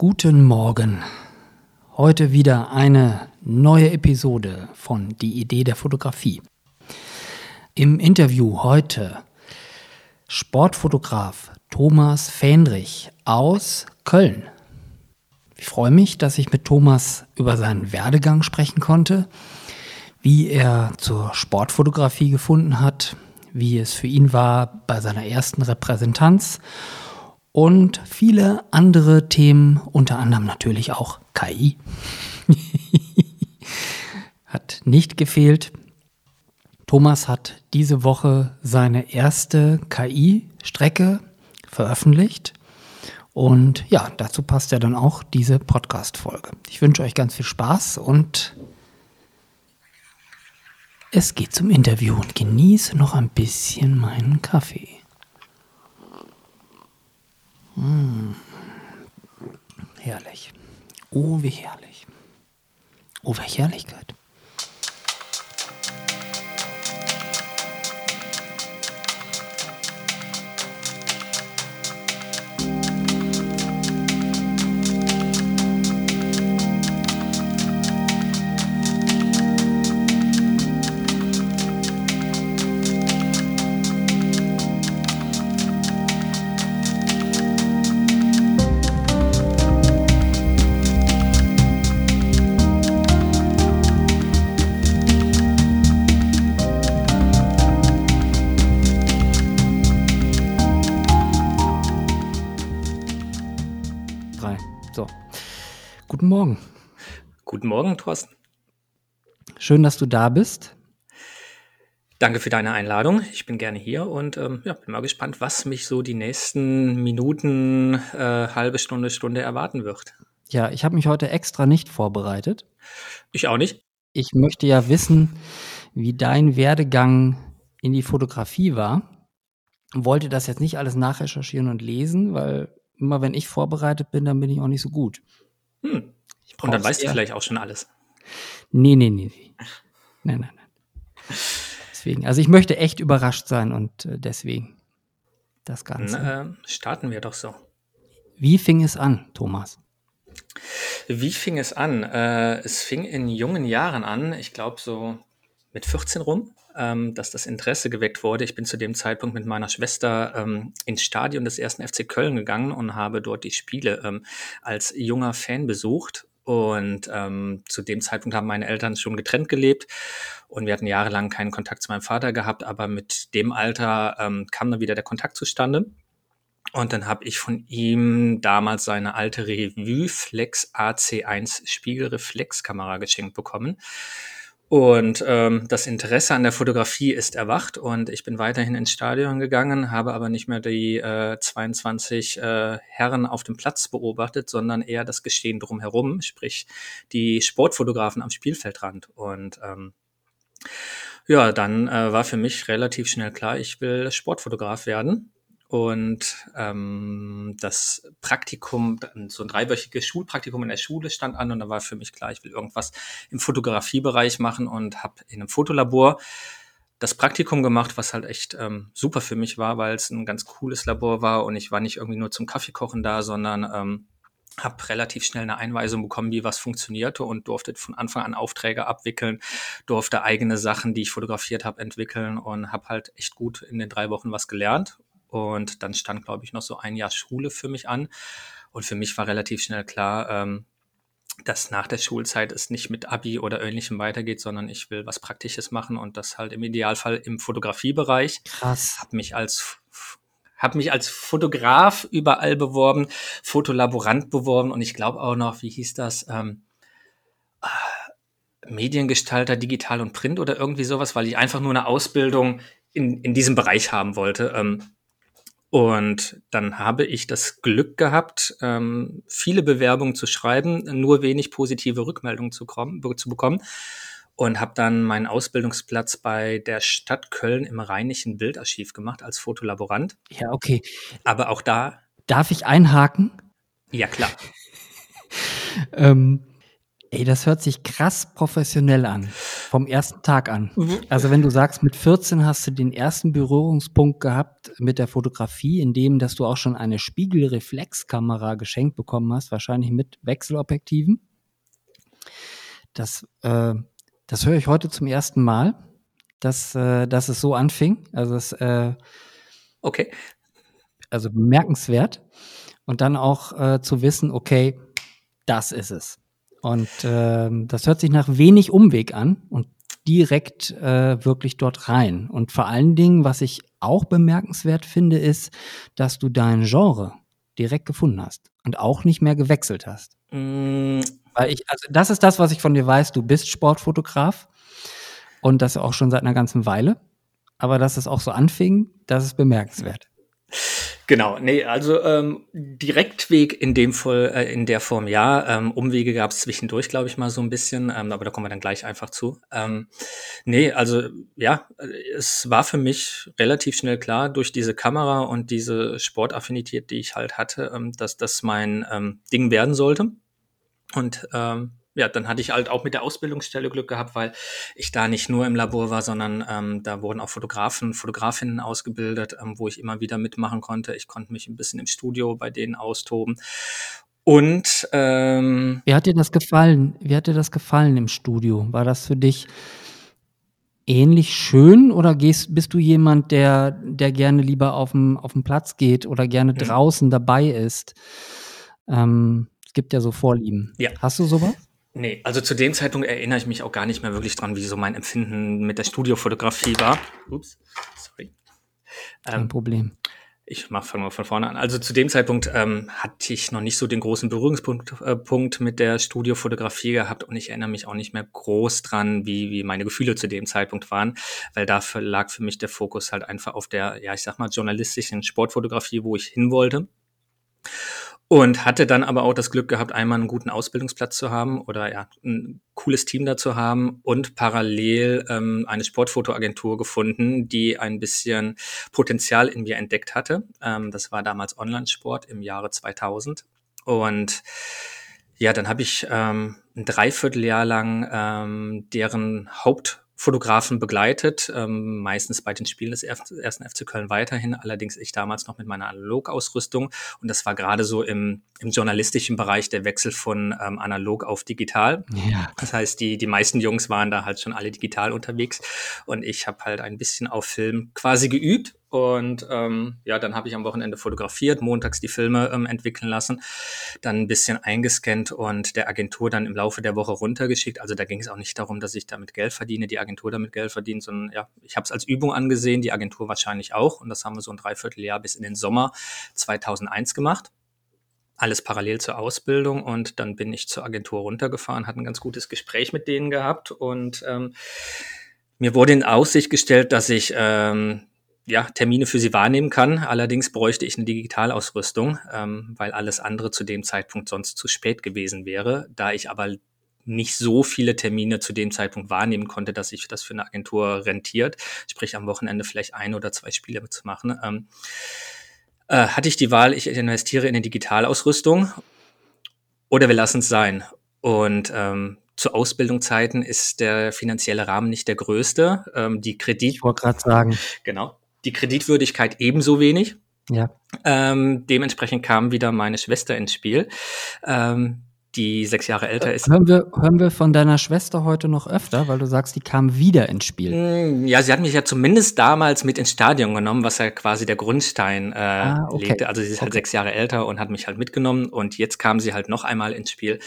Guten Morgen. Heute wieder eine neue Episode von Die Idee der Fotografie. Im Interview heute Sportfotograf Thomas Fähnrich aus Köln. Ich freue mich, dass ich mit Thomas über seinen Werdegang sprechen konnte, wie er zur Sportfotografie gefunden hat, wie es für ihn war bei seiner ersten Repräsentanz und viele andere Themen, unter anderem natürlich auch KI. hat nicht gefehlt. Thomas hat diese Woche seine erste KI-Strecke veröffentlicht. Und ja, dazu passt ja dann auch diese Podcast-Folge. Ich wünsche euch ganz viel Spaß und es geht zum Interview und genieße noch ein bisschen meinen Kaffee. Mmh. Herrlich. Oh, wie herrlich. Oh, welche Herrlichkeit. Morgen. Guten Morgen, Thorsten. Schön, dass du da bist. Danke für deine Einladung. Ich bin gerne hier und ähm, ja, bin mal gespannt, was mich so die nächsten Minuten, äh, halbe Stunde, Stunde erwarten wird. Ja, ich habe mich heute extra nicht vorbereitet. Ich auch nicht. Ich möchte ja wissen, wie dein Werdegang in die Fotografie war. Wollte das jetzt nicht alles nachrecherchieren und lesen, weil immer wenn ich vorbereitet bin, dann bin ich auch nicht so gut. Hm. Und dann weißt du vielleicht auch schon alles. Nee, nee, nee, nee. Nein, nein, nein. Deswegen, also ich möchte echt überrascht sein und äh, deswegen das Ganze. Na, äh, starten wir doch so. Wie fing es an, Thomas? Wie fing es an? Äh, es fing in jungen Jahren an, ich glaube so mit 14 rum, ähm, dass das Interesse geweckt wurde. Ich bin zu dem Zeitpunkt mit meiner Schwester ähm, ins Stadion des ersten FC Köln gegangen und habe dort die Spiele ähm, als junger Fan besucht. Und ähm, zu dem Zeitpunkt haben meine Eltern schon getrennt gelebt und wir hatten jahrelang keinen Kontakt zu meinem Vater gehabt, aber mit dem Alter ähm, kam dann wieder der Kontakt zustande. Und dann habe ich von ihm damals seine alte Revue Flex AC1 Spiegelreflexkamera geschenkt bekommen. Und ähm, das Interesse an der Fotografie ist erwacht und ich bin weiterhin ins Stadion gegangen, habe aber nicht mehr die äh, 22 äh, Herren auf dem Platz beobachtet, sondern eher das Geschehen drumherum, sprich die Sportfotografen am Spielfeldrand. Und ähm, ja, dann äh, war für mich relativ schnell klar, ich will Sportfotograf werden. Und ähm, das Praktikum, so ein dreiwöchiges Schulpraktikum in der Schule stand an und da war für mich klar, ich will irgendwas im Fotografiebereich machen und habe in einem Fotolabor das Praktikum gemacht, was halt echt ähm, super für mich war, weil es ein ganz cooles Labor war und ich war nicht irgendwie nur zum Kaffeekochen da, sondern ähm, habe relativ schnell eine Einweisung bekommen, wie was funktionierte und durfte von Anfang an Aufträge abwickeln, durfte eigene Sachen, die ich fotografiert habe, entwickeln und habe halt echt gut in den drei Wochen was gelernt und dann stand, glaube ich, noch so ein Jahr Schule für mich an. Und für mich war relativ schnell klar, ähm, dass nach der Schulzeit es nicht mit Abi oder ähnlichem weitergeht, sondern ich will was Praktisches machen und das halt im Idealfall im Fotografiebereich. Krass. Hab mich als habe mich als Fotograf überall beworben, Fotolaborant beworben und ich glaube auch noch, wie hieß das? Ähm, äh, Mediengestalter, digital und Print oder irgendwie sowas, weil ich einfach nur eine Ausbildung in, in diesem Bereich haben wollte. Ähm, und dann habe ich das Glück gehabt, ähm, viele Bewerbungen zu schreiben, nur wenig positive Rückmeldungen zu, kommen, zu bekommen. Und habe dann meinen Ausbildungsplatz bei der Stadt Köln im Rheinischen Bildarchiv gemacht als Fotolaborant. Ja, okay. Aber auch da. Darf ich einhaken? Ja, klar. ähm, Ey, das hört sich krass professionell an. Vom ersten Tag an. Also wenn du sagst, mit 14 hast du den ersten Berührungspunkt gehabt mit der Fotografie, in dem, dass du auch schon eine Spiegelreflexkamera geschenkt bekommen hast, wahrscheinlich mit Wechselobjektiven. Das, äh, das höre ich heute zum ersten Mal, dass, äh, dass es so anfing. Also es, äh, okay. Also bemerkenswert. Und dann auch äh, zu wissen, okay, das ist es. Und ähm, das hört sich nach wenig Umweg an und direkt äh, wirklich dort rein. Und vor allen Dingen, was ich auch bemerkenswert finde, ist, dass du dein Genre direkt gefunden hast und auch nicht mehr gewechselt hast. Mm. Weil ich, also das ist das, was ich von dir weiß. Du bist Sportfotograf und das auch schon seit einer ganzen Weile. Aber dass es auch so anfing, das ist bemerkenswert. Genau, nee, also ähm, Direktweg in dem Fall, äh, in der Form ja. Ähm, Umwege gab es zwischendurch, glaube ich, mal so ein bisschen, ähm, aber da kommen wir dann gleich einfach zu. Ähm, nee, also ja, es war für mich relativ schnell klar durch diese Kamera und diese Sportaffinität, die ich halt hatte, ähm, dass das mein ähm, Ding werden sollte. Und ähm, ja, dann hatte ich halt auch mit der Ausbildungsstelle Glück gehabt, weil ich da nicht nur im Labor war, sondern ähm, da wurden auch Fotografen, Fotografinnen ausgebildet, ähm, wo ich immer wieder mitmachen konnte. Ich konnte mich ein bisschen im Studio bei denen austoben. Und ähm, wie hat dir das gefallen? Wie hat dir das gefallen im Studio? War das für dich ähnlich schön oder gehst, bist du jemand, der, der gerne lieber auf dem, auf dem Platz geht oder gerne mhm. draußen dabei ist? Ähm, es gibt ja so Vorlieben. Ja. Hast du sowas? Nee, also zu dem Zeitpunkt erinnere ich mich auch gar nicht mehr wirklich dran, wie so mein Empfinden mit der Studiofotografie war. Ups, sorry. Kein ähm, Problem. Ich mach, fangen wir von vorne an. Also zu dem Zeitpunkt ähm, hatte ich noch nicht so den großen Berührungspunkt äh, Punkt mit der Studiofotografie gehabt und ich erinnere mich auch nicht mehr groß dran, wie, wie meine Gefühle zu dem Zeitpunkt waren, weil dafür lag für mich der Fokus halt einfach auf der, ja, ich sag mal, journalistischen Sportfotografie, wo ich hin wollte. Und hatte dann aber auch das Glück gehabt, einmal einen guten Ausbildungsplatz zu haben oder ja, ein cooles Team da zu haben und parallel ähm, eine Sportfotoagentur gefunden, die ein bisschen Potenzial in mir entdeckt hatte. Ähm, das war damals Online-Sport im Jahre 2000. Und ja, dann habe ich ähm, ein Dreivierteljahr lang ähm, deren Haupt Fotografen begleitet, ähm, meistens bei den Spielen des ersten FC Köln weiterhin, allerdings ich damals noch mit meiner Analogausrüstung und das war gerade so im, im journalistischen Bereich der Wechsel von ähm, analog auf digital. Ja. Das heißt, die, die meisten Jungs waren da halt schon alle digital unterwegs und ich habe halt ein bisschen auf Film quasi geübt und ähm, ja, dann habe ich am Wochenende fotografiert, montags die Filme ähm, entwickeln lassen, dann ein bisschen eingescannt und der Agentur dann im Laufe der Woche runtergeschickt. Also da ging es auch nicht darum, dass ich damit Geld verdiene, die Agentur damit Geld verdient, sondern ja, ich habe es als Übung angesehen, die Agentur wahrscheinlich auch. Und das haben wir so ein Dreivierteljahr bis in den Sommer 2001 gemacht alles parallel zur Ausbildung und dann bin ich zur Agentur runtergefahren, hatte ein ganz gutes Gespräch mit denen gehabt und ähm, mir wurde in Aussicht gestellt, dass ich ähm, ja, Termine für sie wahrnehmen kann. Allerdings bräuchte ich eine Digitalausrüstung, ähm, weil alles andere zu dem Zeitpunkt sonst zu spät gewesen wäre. Da ich aber nicht so viele Termine zu dem Zeitpunkt wahrnehmen konnte, dass sich das für eine Agentur rentiert, sprich am Wochenende vielleicht ein oder zwei Spiele mitzumachen, ähm, äh, hatte ich die Wahl, ich investiere in eine Digitalausrüstung oder wir lassen es sein. Und ähm, zu Ausbildungszeiten ist der finanzielle Rahmen nicht der größte. Ähm, die Kredit. Ich wollte gerade sagen. Genau die Kreditwürdigkeit ebenso wenig. Ja. Ähm, dementsprechend kam wieder meine Schwester ins Spiel, ähm, die sechs Jahre älter ist. Hören wir, hören wir von deiner Schwester heute noch öfter, weil du sagst, die kam wieder ins Spiel. Mm, ja, sie hat mich ja zumindest damals mit ins Stadion genommen, was ja quasi der Grundstein äh, ah, okay. legte. Also sie ist halt okay. sechs Jahre älter und hat mich halt mitgenommen und jetzt kam sie halt noch einmal ins Spiel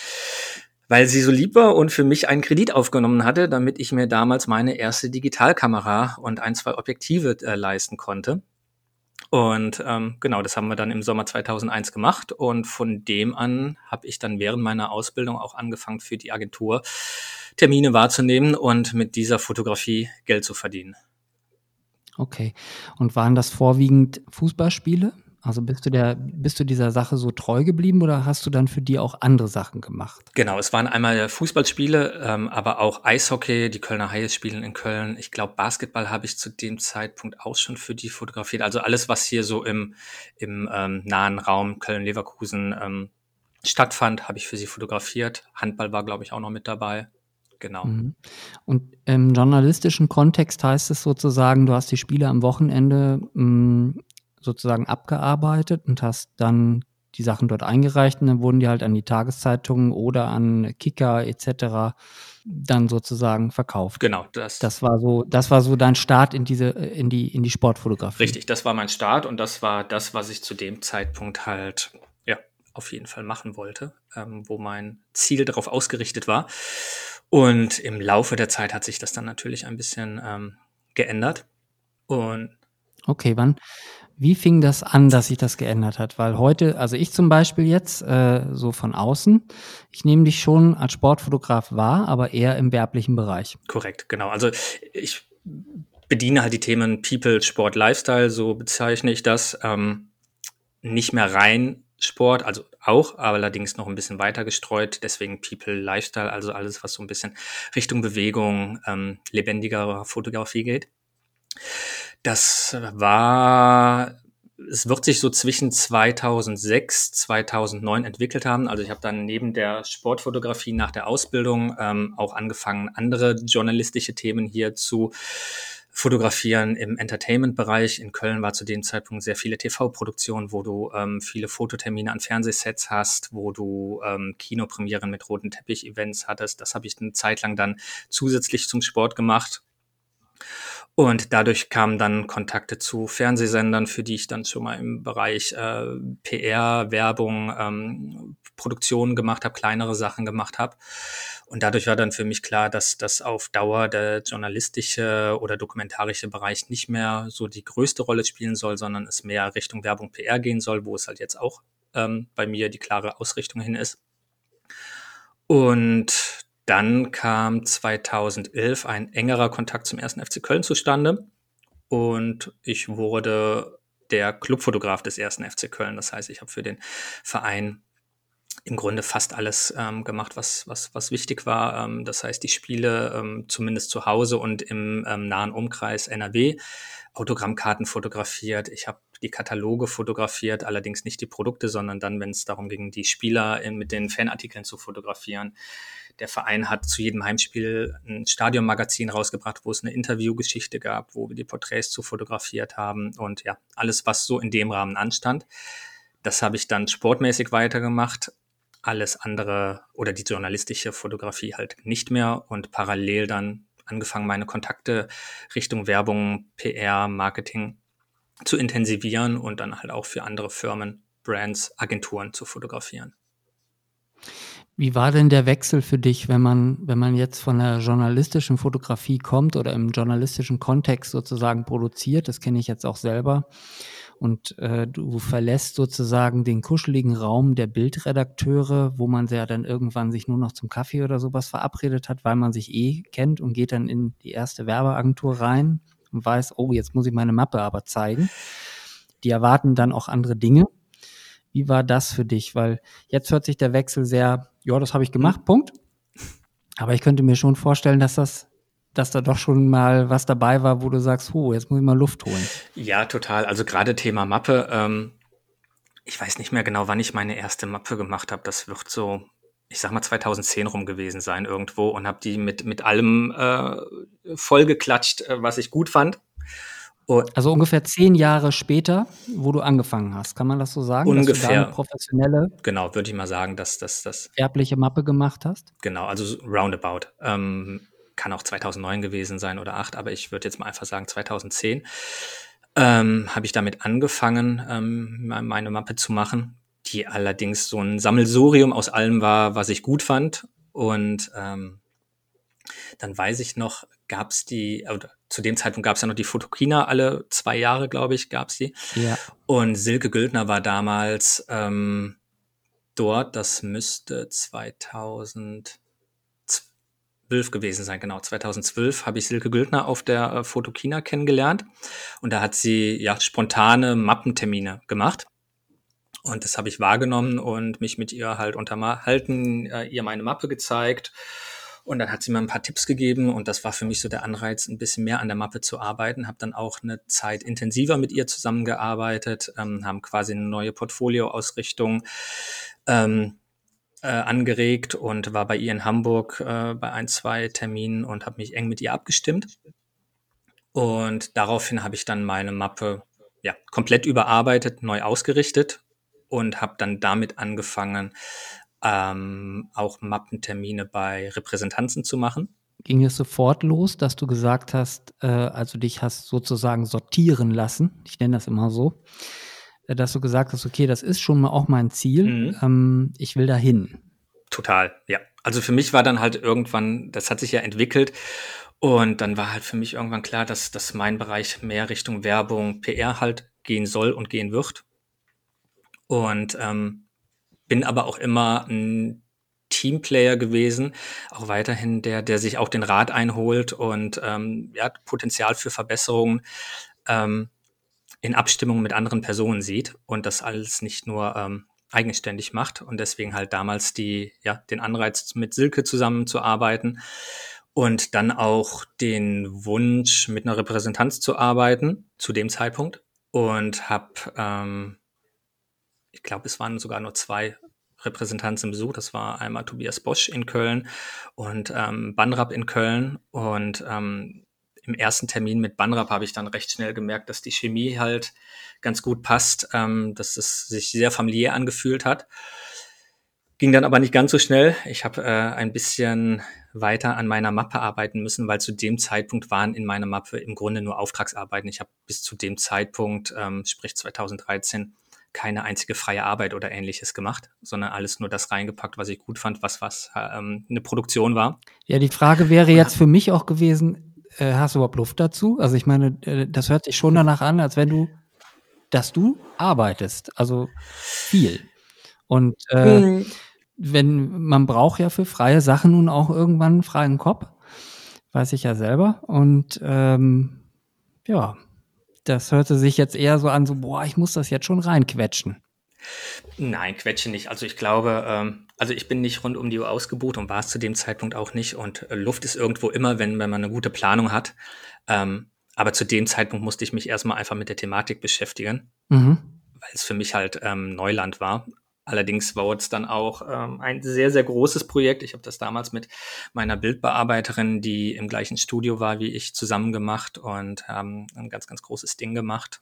weil sie so lieb war und für mich einen Kredit aufgenommen hatte, damit ich mir damals meine erste Digitalkamera und ein, zwei Objektive äh, leisten konnte. Und ähm, genau, das haben wir dann im Sommer 2001 gemacht und von dem an habe ich dann während meiner Ausbildung auch angefangen für die Agentur Termine wahrzunehmen und mit dieser Fotografie Geld zu verdienen. Okay. Und waren das vorwiegend Fußballspiele? Also bist du der, bist du dieser Sache so treu geblieben oder hast du dann für die auch andere Sachen gemacht? Genau, es waren einmal Fußballspiele, ähm, aber auch Eishockey, die Kölner Haie spielen in Köln. Ich glaube, Basketball habe ich zu dem Zeitpunkt auch schon für die fotografiert. Also alles, was hier so im, im ähm, nahen Raum Köln-Leverkusen ähm, stattfand, habe ich für sie fotografiert. Handball war, glaube ich, auch noch mit dabei. Genau. Mhm. Und im journalistischen Kontext heißt es sozusagen, du hast die Spiele am Wochenende mh, mm, sozusagen abgearbeitet und hast dann die Sachen dort eingereicht und dann wurden die halt an die Tageszeitungen oder an Kicker etc. dann sozusagen verkauft. Genau, das. Das war so, das war so dein Start in diese, in die, in die Sportfotografie. Richtig, das war mein Start und das war das, was ich zu dem Zeitpunkt halt, ja, auf jeden Fall machen wollte, ähm, wo mein Ziel darauf ausgerichtet war. Und im Laufe der Zeit hat sich das dann natürlich ein bisschen ähm, geändert. Und okay, wann, wie fing das an, dass sich das geändert hat? Weil heute, also ich zum Beispiel jetzt, äh, so von außen, ich nehme dich schon als Sportfotograf wahr, aber eher im werblichen Bereich. Korrekt, genau. Also ich bediene halt die Themen People, Sport, Lifestyle, so bezeichne ich das. Ähm, nicht mehr rein Sport, also auch, aber allerdings noch ein bisschen weiter gestreut. Deswegen People, Lifestyle, also alles, was so ein bisschen Richtung Bewegung, ähm, lebendiger Fotografie geht. Das war, es wird sich so zwischen 2006, 2009 entwickelt haben. Also ich habe dann neben der Sportfotografie nach der Ausbildung ähm, auch angefangen, andere journalistische Themen hier zu fotografieren im Entertainment-Bereich. In Köln war zu dem Zeitpunkt sehr viele TV-Produktionen, wo du ähm, viele Fototermine an Fernsehsets hast, wo du ähm, Kinopremieren mit roten Teppich-Events hattest. Das habe ich eine Zeit lang dann zusätzlich zum Sport gemacht und dadurch kamen dann Kontakte zu Fernsehsendern, für die ich dann schon mal im Bereich äh, PR, Werbung, ähm, Produktion gemacht habe, kleinere Sachen gemacht habe. Und dadurch war dann für mich klar, dass das auf Dauer der journalistische oder dokumentarische Bereich nicht mehr so die größte Rolle spielen soll, sondern es mehr Richtung Werbung, PR gehen soll, wo es halt jetzt auch ähm, bei mir die klare Ausrichtung hin ist. Und dann kam 2011 ein engerer Kontakt zum ersten FC Köln zustande und ich wurde der Clubfotograf des ersten FC Köln. Das heißt, ich habe für den Verein im Grunde fast alles ähm, gemacht, was, was, was wichtig war. Ähm, das heißt, die Spiele ähm, zumindest zu Hause und im ähm, nahen Umkreis NRW, Autogrammkarten fotografiert. Ich habe die Kataloge fotografiert, allerdings nicht die Produkte, sondern dann, wenn es darum ging, die Spieler in, mit den Fanartikeln zu fotografieren. Der Verein hat zu jedem Heimspiel ein Stadionmagazin rausgebracht, wo es eine Interviewgeschichte gab, wo wir die Porträts zu fotografiert haben und ja, alles, was so in dem Rahmen anstand. Das habe ich dann sportmäßig weitergemacht. Alles andere oder die journalistische Fotografie halt nicht mehr und parallel dann angefangen, meine Kontakte Richtung Werbung, PR, Marketing zu intensivieren und dann halt auch für andere Firmen, Brands, Agenturen zu fotografieren. Wie war denn der Wechsel für dich, wenn man, wenn man jetzt von der journalistischen Fotografie kommt oder im journalistischen Kontext sozusagen produziert? Das kenne ich jetzt auch selber. Und äh, du verlässt sozusagen den kuscheligen Raum der Bildredakteure, wo man ja dann irgendwann sich nur noch zum Kaffee oder sowas verabredet hat, weil man sich eh kennt und geht dann in die erste Werbeagentur rein und weiß, oh, jetzt muss ich meine Mappe aber zeigen. Die erwarten dann auch andere Dinge. Wie war das für dich? Weil jetzt hört sich der Wechsel sehr, ja, das habe ich gemacht, mhm. Punkt. Aber ich könnte mir schon vorstellen, dass das dass da doch schon mal was dabei war, wo du sagst, oh, jetzt muss ich mal Luft holen. Ja, total. Also gerade Thema Mappe. Ähm, ich weiß nicht mehr genau, wann ich meine erste Mappe gemacht habe. Das wird so, ich sag mal 2010 rum gewesen sein irgendwo und habe die mit mit allem äh, vollgeklatscht, äh, was ich gut fand. Und also ungefähr zehn Jahre später, wo du angefangen hast, kann man das so sagen? Ungefähr. professionelle. Genau, würde ich mal sagen, dass das das. Erbliche Mappe gemacht hast? Genau, also roundabout. Ähm, kann auch 2009 gewesen sein oder 8, aber ich würde jetzt mal einfach sagen 2010. Ähm, habe ich damit angefangen, ähm, meine Mappe zu machen, die allerdings so ein Sammelsurium aus allem war, was ich gut fand. Und ähm, dann weiß ich noch, gab es die, oder zu dem Zeitpunkt gab es ja noch die Fotokina, alle zwei Jahre, glaube ich, gab es die. Ja. Und Silke Güldner war damals ähm, dort, das müsste 2012 gewesen sein, genau. 2012 habe ich Silke Güldner auf der äh, Fotokina kennengelernt und da hat sie ja spontane Mappentermine gemacht. Und das habe ich wahrgenommen und mich mit ihr halt unterhalten, äh, ihr meine Mappe gezeigt und dann hat sie mir ein paar Tipps gegeben und das war für mich so der Anreiz, ein bisschen mehr an der Mappe zu arbeiten. Habe dann auch eine Zeit intensiver mit ihr zusammengearbeitet, ähm, haben quasi eine neue Portfolioausrichtung ähm, äh, angeregt und war bei ihr in Hamburg äh, bei ein, zwei Terminen und habe mich eng mit ihr abgestimmt. Und daraufhin habe ich dann meine Mappe ja, komplett überarbeitet, neu ausgerichtet und habe dann damit angefangen, ähm, auch Mappentermine bei Repräsentanzen zu machen. Ging es sofort los, dass du gesagt hast, äh, also dich hast sozusagen sortieren lassen, ich nenne das immer so, äh, dass du gesagt hast, okay, das ist schon mal auch mein Ziel, mhm. ähm, ich will dahin. Total, ja. Also für mich war dann halt irgendwann, das hat sich ja entwickelt und dann war halt für mich irgendwann klar, dass, dass mein Bereich mehr Richtung Werbung, PR halt gehen soll und gehen wird. Und ähm, bin aber auch immer ein Teamplayer gewesen, auch weiterhin der, der sich auch den Rat einholt und ähm, ja, Potenzial für Verbesserungen ähm, in Abstimmung mit anderen Personen sieht und das alles nicht nur ähm, eigenständig macht und deswegen halt damals die, ja, den Anreiz mit Silke zusammenzuarbeiten und dann auch den Wunsch mit einer Repräsentanz zu arbeiten zu dem Zeitpunkt und habe, ähm, ich glaube, es waren sogar nur zwei Repräsentanzen im Besuch. Das war einmal Tobias Bosch in Köln und ähm, Banrap in Köln und ähm, im ersten Termin mit Banrap habe ich dann recht schnell gemerkt, dass die Chemie halt ganz gut passt, ähm, dass es sich sehr familiär angefühlt hat. Ging dann aber nicht ganz so schnell. Ich habe äh, ein bisschen weiter an meiner Mappe arbeiten müssen, weil zu dem Zeitpunkt waren in meiner Mappe im Grunde nur Auftragsarbeiten. Ich habe bis zu dem Zeitpunkt, ähm, sprich 2013, keine einzige freie Arbeit oder ähnliches gemacht, sondern alles nur das reingepackt, was ich gut fand, was was ähm, eine Produktion war. Ja, die Frage wäre jetzt für mich auch gewesen, äh, hast du überhaupt Luft dazu? Also ich meine, äh, das hört sich schon danach an, als wenn du, dass du arbeitest, also viel. Und äh, mhm. wenn man braucht ja für freie Sachen nun auch irgendwann einen freien Kopf, weiß ich ja selber. Und ähm, ja, das hörte sich jetzt eher so an, so boah, ich muss das jetzt schon reinquetschen. Nein, quetsche nicht. Also ich glaube, ähm, also ich bin nicht rund um die Uhr ausgebucht und war es zu dem Zeitpunkt auch nicht. Und äh, Luft ist irgendwo immer, wenn, wenn man eine gute Planung hat. Ähm, aber zu dem Zeitpunkt musste ich mich erstmal einfach mit der Thematik beschäftigen, mhm. weil es für mich halt ähm, Neuland war. Allerdings war es dann auch ähm, ein sehr, sehr großes Projekt. Ich habe das damals mit meiner Bildbearbeiterin, die im gleichen Studio war wie ich, zusammen gemacht und haben ein ganz, ganz großes Ding gemacht.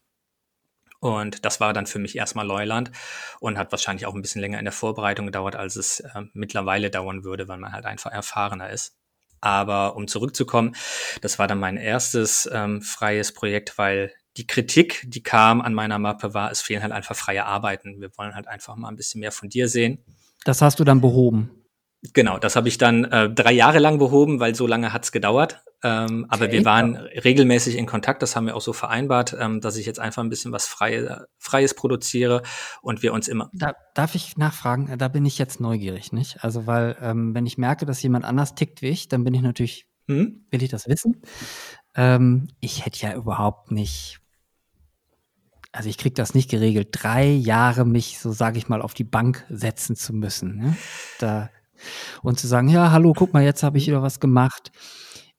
Und das war dann für mich erstmal Neuland und hat wahrscheinlich auch ein bisschen länger in der Vorbereitung gedauert, als es äh, mittlerweile dauern würde, weil man halt einfach erfahrener ist. Aber um zurückzukommen, das war dann mein erstes ähm, freies Projekt, weil die Kritik, die kam an meiner Mappe, war, es fehlen halt einfach freie Arbeiten. Wir wollen halt einfach mal ein bisschen mehr von dir sehen. Das hast du dann behoben. Genau, das habe ich dann äh, drei Jahre lang behoben, weil so lange hat's gedauert. Ähm, okay. Aber wir waren regelmäßig in Kontakt, das haben wir auch so vereinbart, ähm, dass ich jetzt einfach ein bisschen was Freie, Freies produziere und wir uns immer. Da, darf ich nachfragen? Da bin ich jetzt neugierig, nicht? Also, weil, ähm, wenn ich merke, dass jemand anders tickt wie ich, dann bin ich natürlich, hm? will ich das wissen. Ähm, ich hätte ja überhaupt nicht also ich kriege das nicht geregelt, drei Jahre mich, so sage ich mal, auf die Bank setzen zu müssen. Ne? Da und zu sagen, ja, hallo, guck mal, jetzt habe ich wieder was gemacht.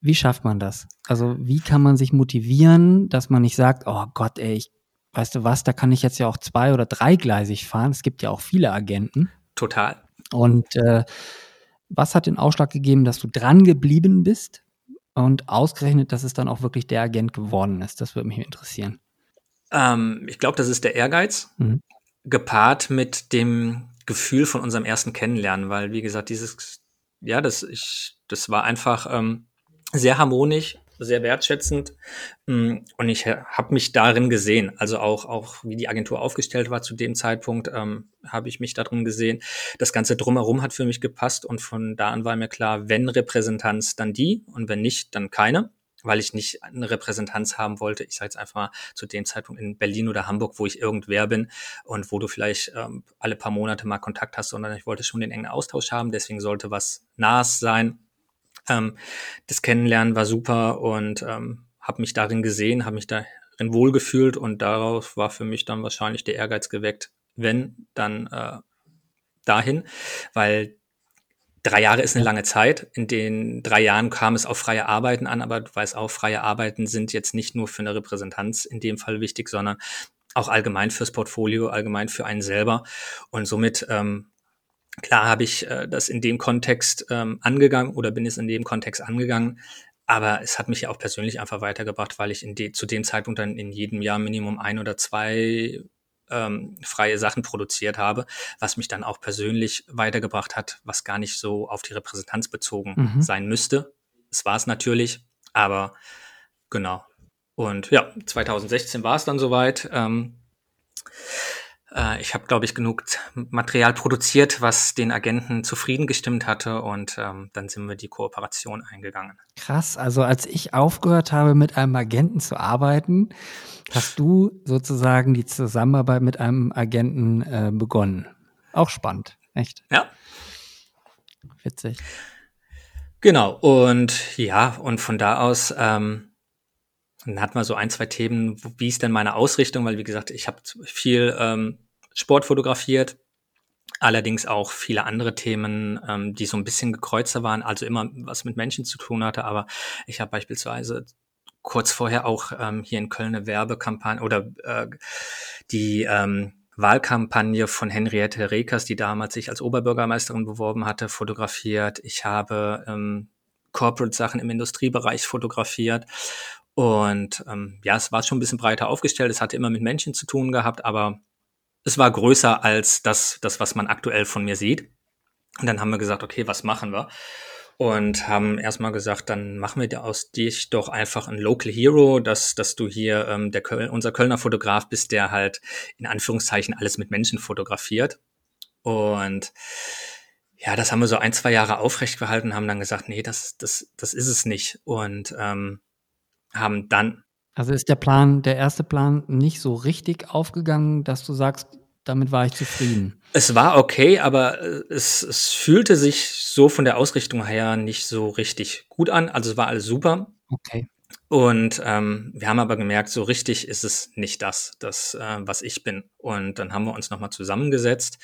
Wie schafft man das? Also wie kann man sich motivieren, dass man nicht sagt, oh Gott, ey, ich, weißt du was, da kann ich jetzt ja auch zwei- oder dreigleisig fahren. Es gibt ja auch viele Agenten. Total. Und äh, was hat den Ausschlag gegeben, dass du dran geblieben bist und ausgerechnet, dass es dann auch wirklich der Agent geworden ist? Das würde mich interessieren. Ähm, ich glaube, das ist der Ehrgeiz, mhm. gepaart mit dem Gefühl von unserem ersten Kennenlernen, weil wie gesagt, dieses, ja, das, ich, das war einfach ähm, sehr harmonisch, sehr wertschätzend mm, und ich habe mich darin gesehen. Also auch, auch wie die Agentur aufgestellt war zu dem Zeitpunkt, ähm, habe ich mich darin gesehen. Das Ganze drumherum hat für mich gepasst und von da an war mir klar, wenn Repräsentanz, dann die und wenn nicht, dann keine weil ich nicht eine Repräsentanz haben wollte. Ich sage jetzt einfach mal zu dem Zeitpunkt in Berlin oder Hamburg, wo ich irgendwer bin und wo du vielleicht ähm, alle paar Monate mal Kontakt hast, sondern ich wollte schon den engen Austausch haben. Deswegen sollte was Nahes sein. Ähm, das Kennenlernen war super und ähm, habe mich darin gesehen, habe mich darin wohlgefühlt und darauf war für mich dann wahrscheinlich der Ehrgeiz geweckt, wenn, dann äh, dahin, weil Drei Jahre ist eine lange Zeit. In den drei Jahren kam es auf freie Arbeiten an, aber du weißt auch, freie Arbeiten sind jetzt nicht nur für eine Repräsentanz in dem Fall wichtig, sondern auch allgemein fürs Portfolio, allgemein für einen selber. Und somit ähm, klar habe ich äh, das in dem Kontext ähm, angegangen oder bin es in dem Kontext angegangen, aber es hat mich ja auch persönlich einfach weitergebracht, weil ich in de zu dem Zeitpunkt dann in jedem Jahr Minimum ein oder zwei ähm, freie Sachen produziert habe, was mich dann auch persönlich weitergebracht hat, was gar nicht so auf die Repräsentanz bezogen mhm. sein müsste. Es war es natürlich, aber genau. Und ja, 2016 war es dann soweit. Ähm, äh, ich habe, glaube ich, genug Material produziert, was den Agenten zufrieden gestimmt hatte und ähm, dann sind wir die Kooperation eingegangen. Krass, also als ich aufgehört habe, mit einem Agenten zu arbeiten, hast du sozusagen die Zusammenarbeit mit einem Agenten äh, begonnen. Auch spannend, echt. Ja. Witzig. Genau, und ja, und von da aus ähm, dann hat man so ein, zwei Themen, wie ist denn meine Ausrichtung, weil wie gesagt, ich habe viel ähm, Sport fotografiert, allerdings auch viele andere Themen, ähm, die so ein bisschen gekreuzer waren, also immer was mit Menschen zu tun hatte, aber ich habe beispielsweise kurz vorher auch ähm, hier in Köln eine Werbekampagne oder äh, die ähm, Wahlkampagne von Henriette Rekers, die damals sich als Oberbürgermeisterin beworben hatte, fotografiert. Ich habe ähm, Corporate-Sachen im Industriebereich fotografiert und ähm, ja, es war schon ein bisschen breiter aufgestellt. Es hatte immer mit Menschen zu tun gehabt, aber es war größer als das, das, was man aktuell von mir sieht. Und dann haben wir gesagt, okay, was machen wir? Und haben erstmal gesagt, dann machen wir aus dich doch einfach ein Local Hero, dass, dass du hier ähm, der Köl unser Kölner Fotograf bist, der halt in Anführungszeichen alles mit Menschen fotografiert. Und ja, das haben wir so ein, zwei Jahre aufrecht gehalten, haben dann gesagt, nee, das, das, das ist es nicht. Und ähm, haben dann. Also ist der Plan, der erste Plan nicht so richtig aufgegangen, dass du sagst, damit war ich zufrieden. Es war okay, aber äh, es, es fühlte sich so von der Ausrichtung her nicht so richtig gut an. Also es war alles super. Okay. Und ähm, wir haben aber gemerkt, so richtig ist es nicht das, das äh, was ich bin. Und dann haben wir uns nochmal zusammengesetzt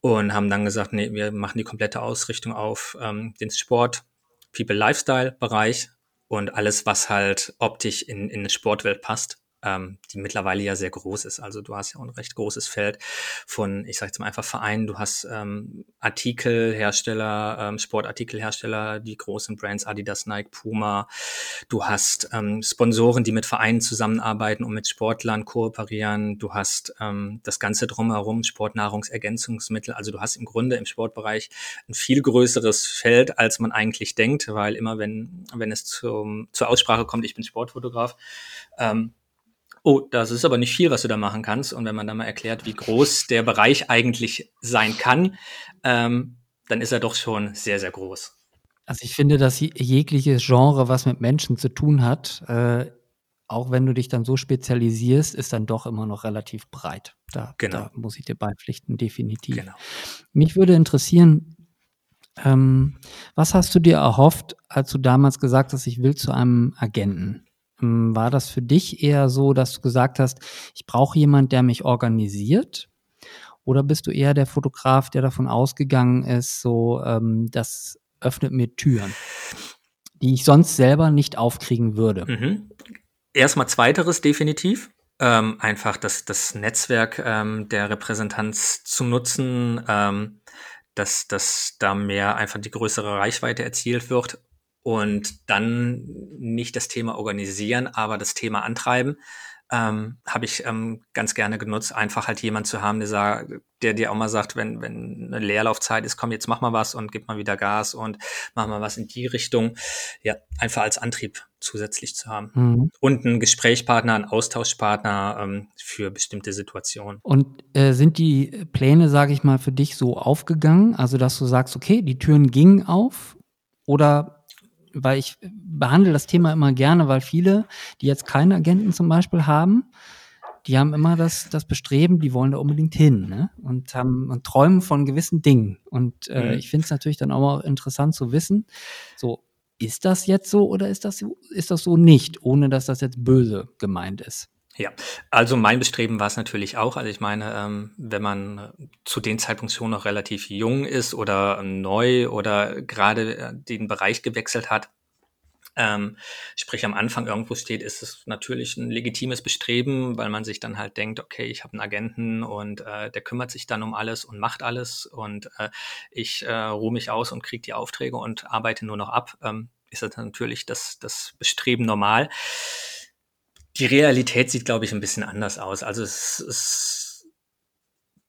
und haben dann gesagt, nee, wir machen die komplette Ausrichtung auf ähm, den Sport, People Lifestyle Bereich und alles, was halt optisch in, in eine Sportwelt passt, ähm, die mittlerweile ja sehr groß ist. Also du hast ja auch ein recht großes Feld von, ich sage jetzt mal einfach Vereinen, du hast ähm, Artikelhersteller, ähm, Sportartikelhersteller, die großen Brands Adidas, Nike, Puma, du hast ähm, Sponsoren, die mit Vereinen zusammenarbeiten und mit Sportlern kooperieren, du hast ähm, das Ganze drumherum, Sportnahrungsergänzungsmittel, also du hast im Grunde im Sportbereich ein viel größeres Feld, als man eigentlich denkt, weil immer wenn, wenn es zum, zur Aussprache kommt, ich bin Sportfotograf, ähm, oh, das ist aber nicht viel, was du da machen kannst. Und wenn man dann mal erklärt, wie groß der Bereich eigentlich sein kann, ähm, dann ist er doch schon sehr, sehr groß. Also ich finde, dass jegliches Genre, was mit Menschen zu tun hat, äh, auch wenn du dich dann so spezialisierst, ist dann doch immer noch relativ breit. Da, genau. da muss ich dir beipflichten, definitiv. Genau. Mich würde interessieren, ähm, was hast du dir erhofft, als du damals gesagt hast, ich will zu einem Agenten? Ähm, war das für dich eher so, dass du gesagt hast, ich brauche jemand, der mich organisiert? Oder bist du eher der Fotograf, der davon ausgegangen ist, so, ähm, das öffnet mir Türen, die ich sonst selber nicht aufkriegen würde? Mhm. Erstmal zweiteres definitiv. Ähm, einfach das, das Netzwerk ähm, der Repräsentanz zu nutzen, ähm, dass, dass da mehr einfach die größere Reichweite erzielt wird und dann nicht das Thema organisieren, aber das Thema antreiben, ähm, habe ich ähm, ganz gerne genutzt, einfach halt jemand zu haben, der, sagt, der dir auch mal sagt, wenn, wenn eine Leerlaufzeit ist, komm, jetzt mach mal was und gib mal wieder Gas und mach mal was in die Richtung. Ja, einfach als Antrieb zusätzlich zu haben. Mhm. Und einen Gesprächspartner, einen Austauschpartner ähm, für bestimmte Situationen. Und äh, sind die Pläne, sage ich mal, für dich so aufgegangen? Also, dass du sagst, okay, die Türen gingen auf oder weil ich behandle das Thema immer gerne, weil viele, die jetzt keine Agenten zum Beispiel haben, die haben immer das, das Bestreben, die wollen da unbedingt hin ne? und haben und träumen von gewissen Dingen. Und äh, mhm. ich finde es natürlich dann auch mal interessant zu wissen, so ist das jetzt so oder ist das, ist das so nicht, ohne dass das jetzt böse gemeint ist. Ja, also mein Bestreben war es natürlich auch. Also ich meine, ähm, wenn man äh, zu dem Zeitpunkt schon noch relativ jung ist oder neu oder gerade äh, den Bereich gewechselt hat, Ähm, sprich, am Anfang irgendwo steht, ist es natürlich ein legitimes Bestreben, weil man sich dann halt denkt, okay, ich habe einen Agenten und äh, der kümmert sich dann um alles und macht alles und äh, ich äh, ruhe mich aus und kriege die Aufträge und arbeite nur noch ab. Ähm, ist das natürlich das, das Bestreben normal. Die Realität sieht, glaube ich, ein bisschen anders aus. Also es, es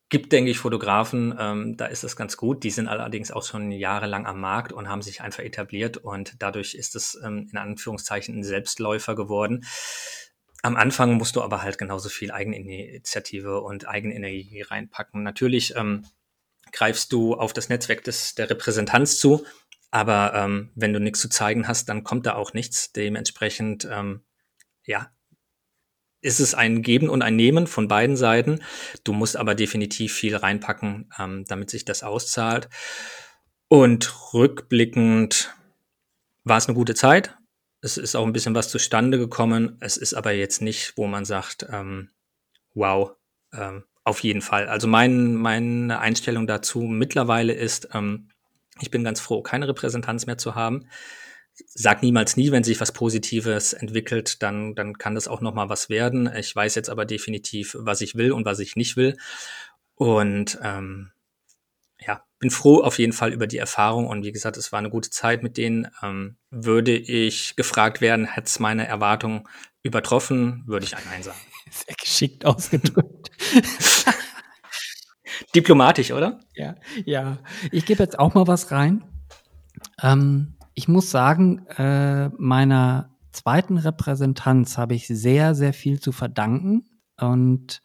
gibt, denke ich, Fotografen, ähm, da ist es ganz gut. Die sind allerdings auch schon jahrelang am Markt und haben sich einfach etabliert und dadurch ist es ähm, in Anführungszeichen ein Selbstläufer geworden. Am Anfang musst du aber halt genauso viel Eigeninitiative und Eigenenergie reinpacken. Natürlich ähm, greifst du auf das Netzwerk des, der Repräsentanz zu, aber ähm, wenn du nichts zu zeigen hast, dann kommt da auch nichts. Dementsprechend, ähm, ja, ist es ein Geben und ein Nehmen von beiden Seiten. Du musst aber definitiv viel reinpacken, ähm, damit sich das auszahlt. Und rückblickend war es eine gute Zeit. Es ist auch ein bisschen was zustande gekommen. Es ist aber jetzt nicht, wo man sagt, ähm, wow, ähm, auf jeden Fall. Also mein, meine Einstellung dazu mittlerweile ist, ähm, ich bin ganz froh, keine Repräsentanz mehr zu haben sag niemals nie, wenn sich was Positives entwickelt, dann, dann kann das auch nochmal was werden. Ich weiß jetzt aber definitiv, was ich will und was ich nicht will. Und ähm, ja, bin froh auf jeden Fall über die Erfahrung und wie gesagt, es war eine gute Zeit mit denen. Ähm, würde ich gefragt werden, hätte es meine Erwartung übertroffen, würde ich ein Nein sagen. Sehr geschickt ausgedrückt. Diplomatisch, oder? Ja, ja. Ich gebe jetzt auch mal was rein. Ähm, ich muss sagen, äh, meiner zweiten Repräsentanz habe ich sehr, sehr viel zu verdanken. Und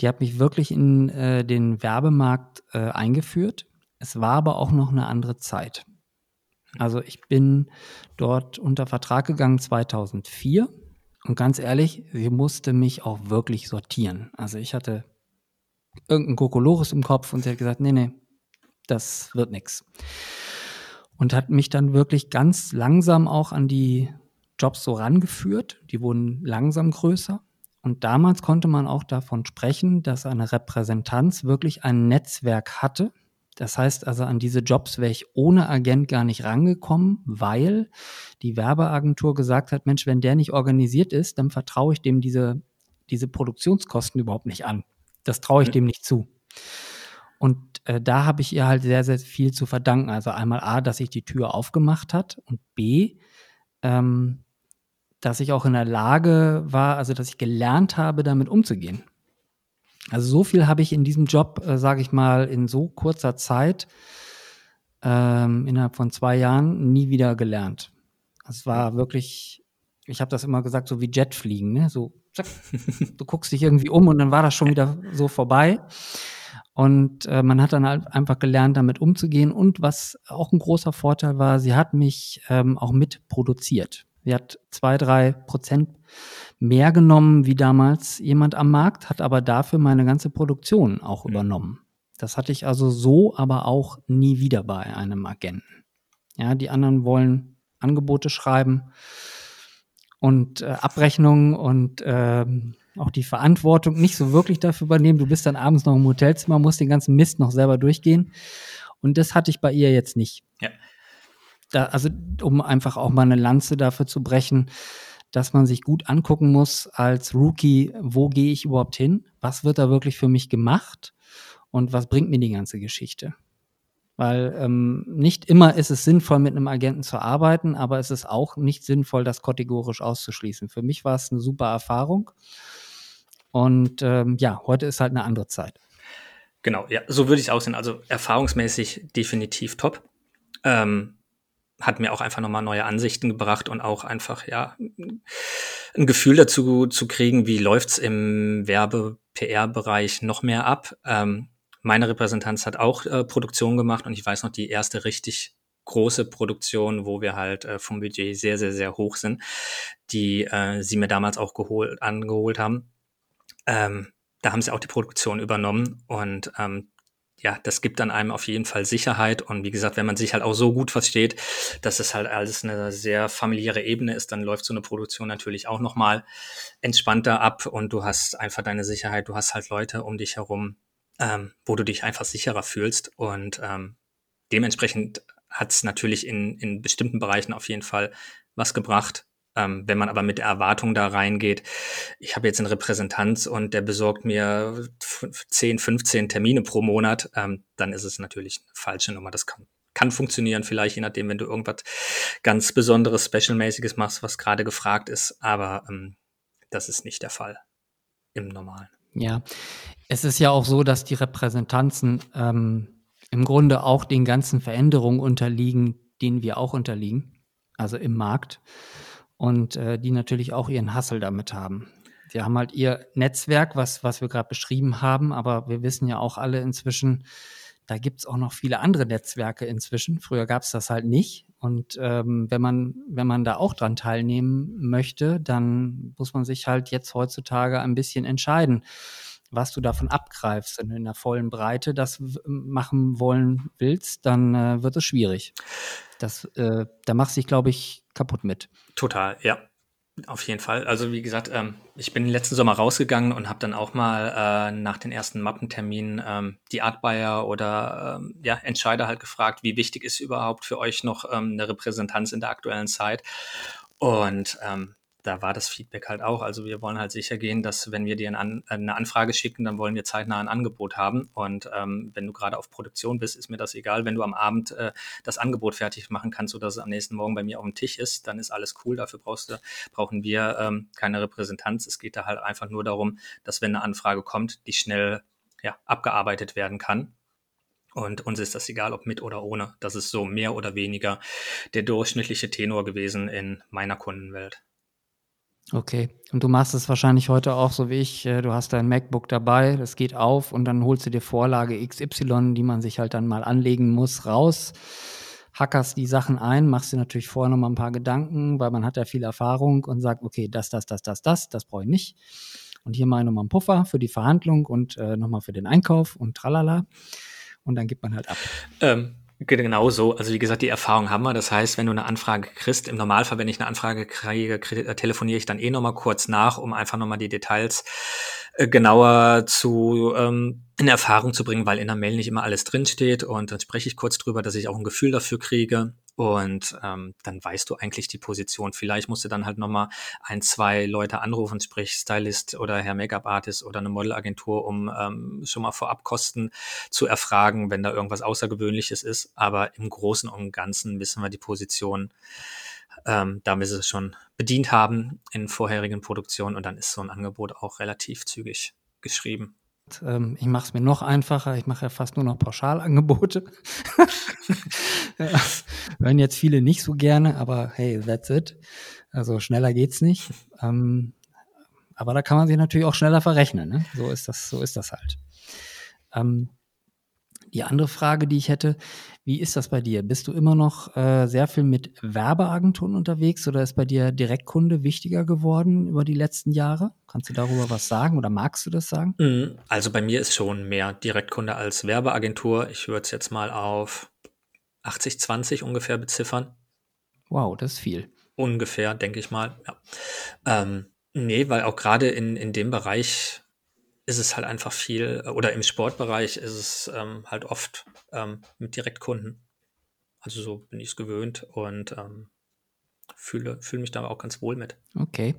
die hat mich wirklich in äh, den Werbemarkt äh, eingeführt. Es war aber auch noch eine andere Zeit. Also ich bin dort unter Vertrag gegangen 2004 und ganz ehrlich, sie musste mich auch wirklich sortieren. Also ich hatte irgendein Kokolores im Kopf und sie hat gesagt, nee, nee, das wird nichts und hat mich dann wirklich ganz langsam auch an die Jobs so rangeführt. Die wurden langsam größer. Und damals konnte man auch davon sprechen, dass eine Repräsentanz wirklich ein Netzwerk hatte. Das heißt also, an diese Jobs wäre ich ohne Agent gar nicht rangekommen, weil die Werbeagentur gesagt hat, Mensch, wenn der nicht organisiert ist, dann vertraue ich dem diese, diese Produktionskosten überhaupt nicht an. Das traue ich dem nicht zu. Und äh, da habe ich ihr halt sehr, sehr viel zu verdanken. Also einmal A, dass sich die Tür aufgemacht hat und B, ähm, dass ich auch in der Lage war, also dass ich gelernt habe, damit umzugehen. Also so viel habe ich in diesem Job, äh, sage ich mal, in so kurzer Zeit, ähm, innerhalb von zwei Jahren, nie wieder gelernt. Es war wirklich, ich habe das immer gesagt, so wie Jetfliegen, ne? So, zack, du guckst dich irgendwie um und dann war das schon wieder so vorbei. Und äh, man hat dann halt einfach gelernt, damit umzugehen. Und was auch ein großer Vorteil war, sie hat mich ähm, auch mitproduziert. Sie hat zwei, drei Prozent mehr genommen wie damals jemand am Markt, hat aber dafür meine ganze Produktion auch mhm. übernommen. Das hatte ich also so aber auch nie wieder bei einem Agenten. Ja, die anderen wollen Angebote schreiben und äh, Abrechnungen und ähm, auch die Verantwortung nicht so wirklich dafür übernehmen. Du bist dann abends noch im Hotelzimmer, musst den ganzen Mist noch selber durchgehen. Und das hatte ich bei ihr jetzt nicht. Ja. Da, also, um einfach auch mal eine Lanze dafür zu brechen, dass man sich gut angucken muss als Rookie, wo gehe ich überhaupt hin? Was wird da wirklich für mich gemacht? Und was bringt mir die ganze Geschichte? Weil ähm, nicht immer ist es sinnvoll, mit einem Agenten zu arbeiten, aber es ist auch nicht sinnvoll, das kategorisch auszuschließen. Für mich war es eine super Erfahrung. Und ähm, ja, heute ist halt eine andere Zeit. Genau, ja, so würde ich es aussehen. Also erfahrungsmäßig definitiv top. Ähm, hat mir auch einfach nochmal neue Ansichten gebracht und auch einfach, ja, ein Gefühl dazu zu kriegen, wie läuft es im Werbe-PR-Bereich noch mehr ab. Ähm, meine Repräsentanz hat auch äh, Produktion gemacht und ich weiß noch, die erste richtig große Produktion, wo wir halt äh, vom Budget sehr, sehr, sehr hoch sind, die äh, sie mir damals auch geholt, angeholt haben ähm, da haben sie auch die Produktion übernommen und ähm, ja, das gibt dann einem auf jeden Fall Sicherheit. Und wie gesagt, wenn man sich halt auch so gut versteht, dass es halt alles eine sehr familiäre Ebene ist, dann läuft so eine Produktion natürlich auch nochmal entspannter ab und du hast einfach deine Sicherheit, du hast halt Leute um dich herum, ähm, wo du dich einfach sicherer fühlst. Und ähm, dementsprechend hat es natürlich in, in bestimmten Bereichen auf jeden Fall was gebracht. Ähm, wenn man aber mit der Erwartung da reingeht, ich habe jetzt einen Repräsentanz und der besorgt mir 10, 15 Termine pro Monat, ähm, dann ist es natürlich eine falsche Nummer. Das kann, kann funktionieren, vielleicht je nachdem, wenn du irgendwas ganz Besonderes, Special-mäßiges machst, was gerade gefragt ist, aber ähm, das ist nicht der Fall im Normalen. Ja, es ist ja auch so, dass die Repräsentanzen ähm, im Grunde auch den ganzen Veränderungen unterliegen, denen wir auch unterliegen, also im Markt. Und äh, die natürlich auch ihren Hassel damit haben. Sie haben halt ihr Netzwerk, was, was wir gerade beschrieben haben, aber wir wissen ja auch alle inzwischen, da gibt es auch noch viele andere Netzwerke inzwischen. Früher gab es das halt nicht. Und ähm, wenn man, wenn man da auch dran teilnehmen möchte, dann muss man sich halt jetzt heutzutage ein bisschen entscheiden was du davon abgreifst. Wenn in der vollen Breite das machen wollen willst, dann äh, wird es schwierig. Das, äh, da machst du dich, glaube ich, kaputt mit. Total, ja. Auf jeden Fall. Also wie gesagt, ähm, ich bin letzten Sommer rausgegangen und habe dann auch mal äh, nach den ersten Mappenterminen ähm, die Artbuyer oder ähm, ja, Entscheider halt gefragt, wie wichtig ist überhaupt für euch noch ähm, eine Repräsentanz in der aktuellen Zeit. Und ähm, da war das Feedback halt auch. Also wir wollen halt sicher gehen, dass wenn wir dir eine Anfrage schicken, dann wollen wir zeitnah ein Angebot haben. Und ähm, wenn du gerade auf Produktion bist, ist mir das egal. Wenn du am Abend äh, das Angebot fertig machen kannst, sodass es am nächsten Morgen bei mir auf dem Tisch ist, dann ist alles cool. Dafür brauchst du, brauchen wir ähm, keine Repräsentanz. Es geht da halt einfach nur darum, dass wenn eine Anfrage kommt, die schnell ja, abgearbeitet werden kann. Und uns ist das egal, ob mit oder ohne. Das ist so mehr oder weniger der durchschnittliche Tenor gewesen in meiner Kundenwelt. Okay. Und du machst es wahrscheinlich heute auch so wie ich. Äh, du hast dein MacBook dabei, das geht auf und dann holst du dir Vorlage XY, die man sich halt dann mal anlegen muss, raus, hackerst die Sachen ein, machst dir natürlich vorher noch mal ein paar Gedanken, weil man hat ja viel Erfahrung und sagt, okay, das, das, das, das, das, das brauche ich nicht. Und hier mal nochmal einen Puffer für die Verhandlung und äh, nochmal für den Einkauf und tralala. Und dann gibt man halt ab. Ähm, Genau so. Also wie gesagt, die Erfahrung haben wir. Das heißt, wenn du eine Anfrage kriegst, im Normalfall, wenn ich eine Anfrage kriege, äh, telefoniere ich dann eh nochmal kurz nach, um einfach nochmal die Details äh, genauer zu ähm, in Erfahrung zu bringen, weil in der Mail nicht immer alles drinsteht. Und dann spreche ich kurz drüber, dass ich auch ein Gefühl dafür kriege. Und ähm, dann weißt du eigentlich die Position. Vielleicht musst du dann halt nochmal ein, zwei Leute anrufen, sprich Stylist oder Herr Make-up-Artist oder eine Modelagentur, um ähm, schon mal Vorabkosten zu erfragen, wenn da irgendwas Außergewöhnliches ist. Aber im Großen und Ganzen wissen wir die Position, ähm, da wir sie schon bedient haben in vorherigen Produktionen. Und dann ist so ein Angebot auch relativ zügig geschrieben. Ähm, ich mache es mir noch einfacher. Ich mache ja fast nur noch Pauschalangebote. ja, hören jetzt viele nicht so gerne, aber hey, that's it. Also schneller geht's nicht. Ähm, aber da kann man sich natürlich auch schneller verrechnen. Ne? So ist das, so ist das halt. Ähm, die andere Frage, die ich hätte, wie ist das bei dir? Bist du immer noch äh, sehr viel mit Werbeagenturen unterwegs oder ist bei dir Direktkunde wichtiger geworden über die letzten Jahre? Kannst du darüber was sagen oder magst du das sagen? Mhm. Also bei mir ist schon mehr Direktkunde als Werbeagentur. Ich würde es jetzt mal auf 80, 20 ungefähr beziffern. Wow, das ist viel. Ungefähr, denke ich mal. Ja. Ähm, nee, weil auch gerade in, in dem Bereich ist es halt einfach viel, oder im Sportbereich ist es ähm, halt oft ähm, mit Direktkunden. Also so bin ich es gewöhnt und ähm, fühle, fühle mich da auch ganz wohl mit. Okay.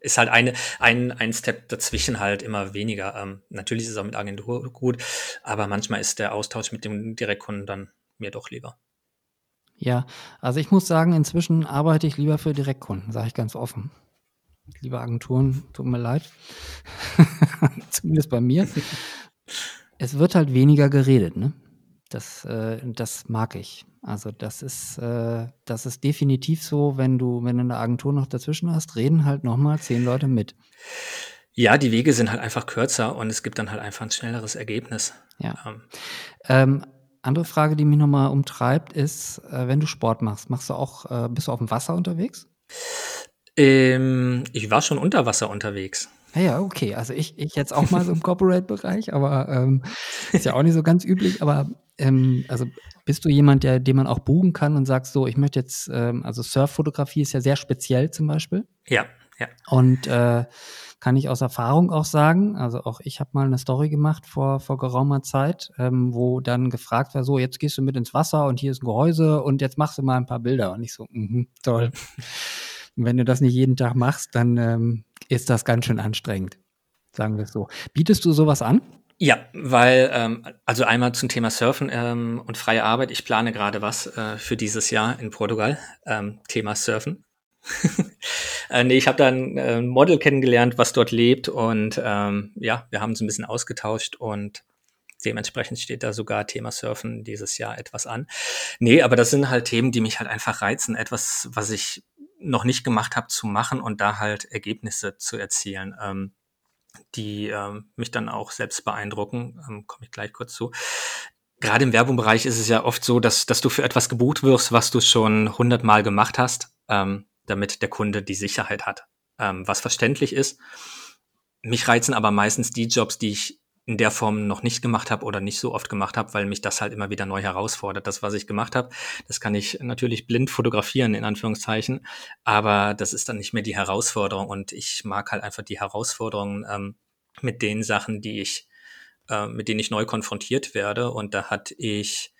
Ist halt eine, ein, ein Step dazwischen halt immer weniger. Ähm, natürlich ist es auch mit Agentur gut, aber manchmal ist der Austausch mit dem Direktkunden dann mir doch lieber. Ja, also ich muss sagen, inzwischen arbeite ich lieber für Direktkunden, sage ich ganz offen liebe Agenturen, tut mir leid. Zumindest bei mir. Es wird halt weniger geredet, ne? Das, äh, das mag ich. Also das ist, äh, das ist definitiv so, wenn du, wenn du eine Agentur noch dazwischen hast, reden halt nochmal zehn Leute mit. Ja, die Wege sind halt einfach kürzer und es gibt dann halt einfach ein schnelleres Ergebnis. Ja. Ähm. Ähm, andere Frage, die mich nochmal umtreibt, ist, äh, wenn du Sport machst, machst du auch, äh, bist du auf dem Wasser unterwegs? Ähm, ich war schon unter Wasser unterwegs. Ja, okay. Also ich, ich jetzt auch mal so im Corporate-Bereich, aber ähm, ist ja auch nicht so ganz üblich. Aber ähm, also bist du jemand, der, den man auch buchen kann und sagst so, ich möchte jetzt, ähm, also Surffotografie ist ja sehr speziell zum Beispiel. Ja, Ja. Und äh, kann ich aus Erfahrung auch sagen, also auch ich habe mal eine Story gemacht vor, vor geraumer Zeit, ähm, wo dann gefragt war, so jetzt gehst du mit ins Wasser und hier ist ein Gehäuse und jetzt machst du mal ein paar Bilder. Und ich so, mh, toll. Und wenn du das nicht jeden Tag machst, dann ähm, ist das ganz schön anstrengend, sagen wir es so. Bietest du sowas an? Ja, weil, ähm, also einmal zum Thema Surfen ähm, und freie Arbeit. Ich plane gerade was äh, für dieses Jahr in Portugal. Ähm, Thema Surfen. äh, nee, ich habe da ein äh, Model kennengelernt, was dort lebt und ähm, ja, wir haben uns ein bisschen ausgetauscht und dementsprechend steht da sogar Thema Surfen dieses Jahr etwas an. Nee, aber das sind halt Themen, die mich halt einfach reizen, etwas, was ich noch nicht gemacht habe, zu machen und da halt Ergebnisse zu erzielen. Ähm, die ähm, mich dann auch selbst beeindrucken, ähm, komme ich gleich kurz zu. Gerade im Werbungsbereich ist es ja oft so, dass, dass du für etwas gebucht wirst, was du schon hundertmal gemacht hast. Ähm, damit der Kunde die Sicherheit hat, ähm, was verständlich ist. Mich reizen aber meistens die Jobs, die ich in der Form noch nicht gemacht habe oder nicht so oft gemacht habe, weil mich das halt immer wieder neu herausfordert. Das, was ich gemacht habe, das kann ich natürlich blind fotografieren, in Anführungszeichen, aber das ist dann nicht mehr die Herausforderung und ich mag halt einfach die Herausforderungen ähm, mit den Sachen, die ich, äh, mit denen ich neu konfrontiert werde. Und da hatte ich,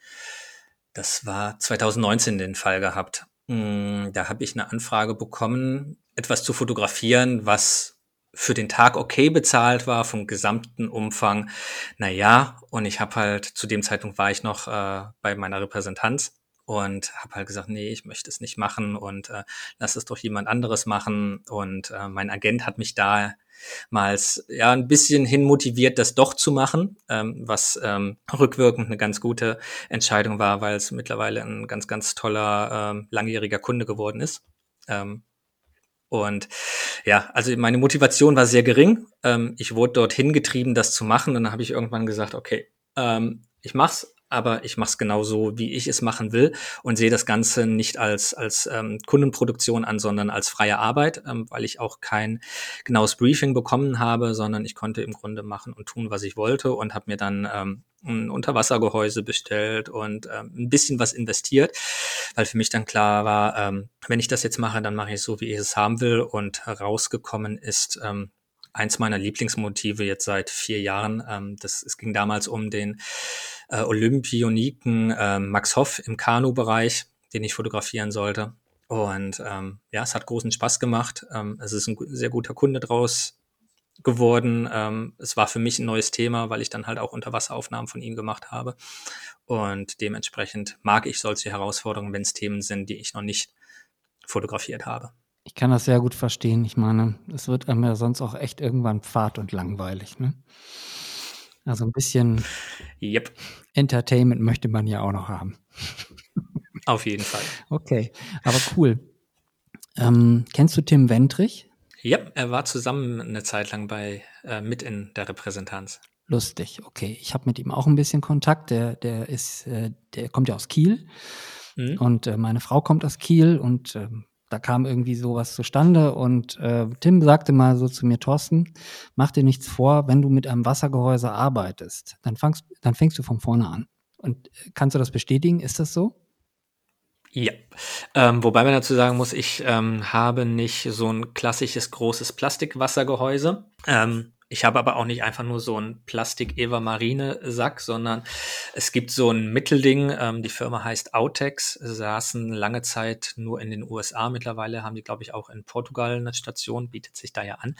das war 2019 den Fall gehabt. Hm, da habe ich eine Anfrage bekommen, etwas zu fotografieren, was für den Tag okay bezahlt war, vom gesamten Umfang. Naja, und ich habe halt, zu dem Zeitpunkt war ich noch äh, bei meiner Repräsentanz und habe halt gesagt, nee, ich möchte es nicht machen und äh, lass es doch jemand anderes machen. Und äh, mein Agent hat mich da mal ja ein bisschen hin motiviert, das doch zu machen, ähm, was ähm, rückwirkend eine ganz gute Entscheidung war, weil es mittlerweile ein ganz, ganz toller ähm, langjähriger Kunde geworden ist. Ähm, und ja, also meine Motivation war sehr gering. Ähm, ich wurde dorthin getrieben, das zu machen. Und dann habe ich irgendwann gesagt, okay, ähm, ich mach's, aber ich mache es genauso, wie ich es machen will und sehe das Ganze nicht als, als ähm, Kundenproduktion an, sondern als freie Arbeit, ähm, weil ich auch kein genaues Briefing bekommen habe, sondern ich konnte im Grunde machen und tun, was ich wollte und habe mir dann ähm, ein Unterwassergehäuse bestellt und ähm, ein bisschen was investiert, weil für mich dann klar war, ähm, wenn ich das jetzt mache, dann mache ich es so, wie ich es haben will und herausgekommen ist, ähm, eins meiner Lieblingsmotive jetzt seit vier Jahren. Ähm, das, es ging damals um den äh, Olympioniken äh, Max Hoff im Kanu-Bereich, den ich fotografieren sollte. Und ähm, ja, es hat großen Spaß gemacht. Ähm, es ist ein sehr guter Kunde draus geworden. Ähm, es war für mich ein neues Thema, weil ich dann halt auch Unterwasseraufnahmen von ihm gemacht habe. Und dementsprechend mag ich solche Herausforderungen, wenn es Themen sind, die ich noch nicht fotografiert habe. Ich kann das sehr gut verstehen. Ich meine, es wird einem ja sonst auch echt irgendwann fad und langweilig. Ne? Also ein bisschen yep. Entertainment möchte man ja auch noch haben. Auf jeden Fall. Okay, aber cool. Ähm, kennst du Tim Wentrich? Ja, er war zusammen eine Zeit lang bei äh, mit in der Repräsentanz. Lustig, okay. Ich habe mit ihm auch ein bisschen Kontakt. Der, der ist, äh, der kommt ja aus Kiel. Mhm. Und äh, meine Frau kommt aus Kiel und ähm, da kam irgendwie sowas zustande und äh, Tim sagte mal so zu mir, Thorsten, mach dir nichts vor, wenn du mit einem Wassergehäuse arbeitest, dann fängst, dann fängst du von vorne an. Und äh, kannst du das bestätigen? Ist das so? Ja, ähm, wobei man dazu sagen muss, ich ähm, habe nicht so ein klassisches großes Plastikwassergehäuse. Ähm, ich habe aber auch nicht einfach nur so einen Plastik-Eva-Marine-Sack, sondern es gibt so ein Mittelding. Ähm, die Firma heißt Autex, saßen lange Zeit nur in den USA. Mittlerweile haben die, glaube ich, auch in Portugal eine Station, bietet sich da ja an.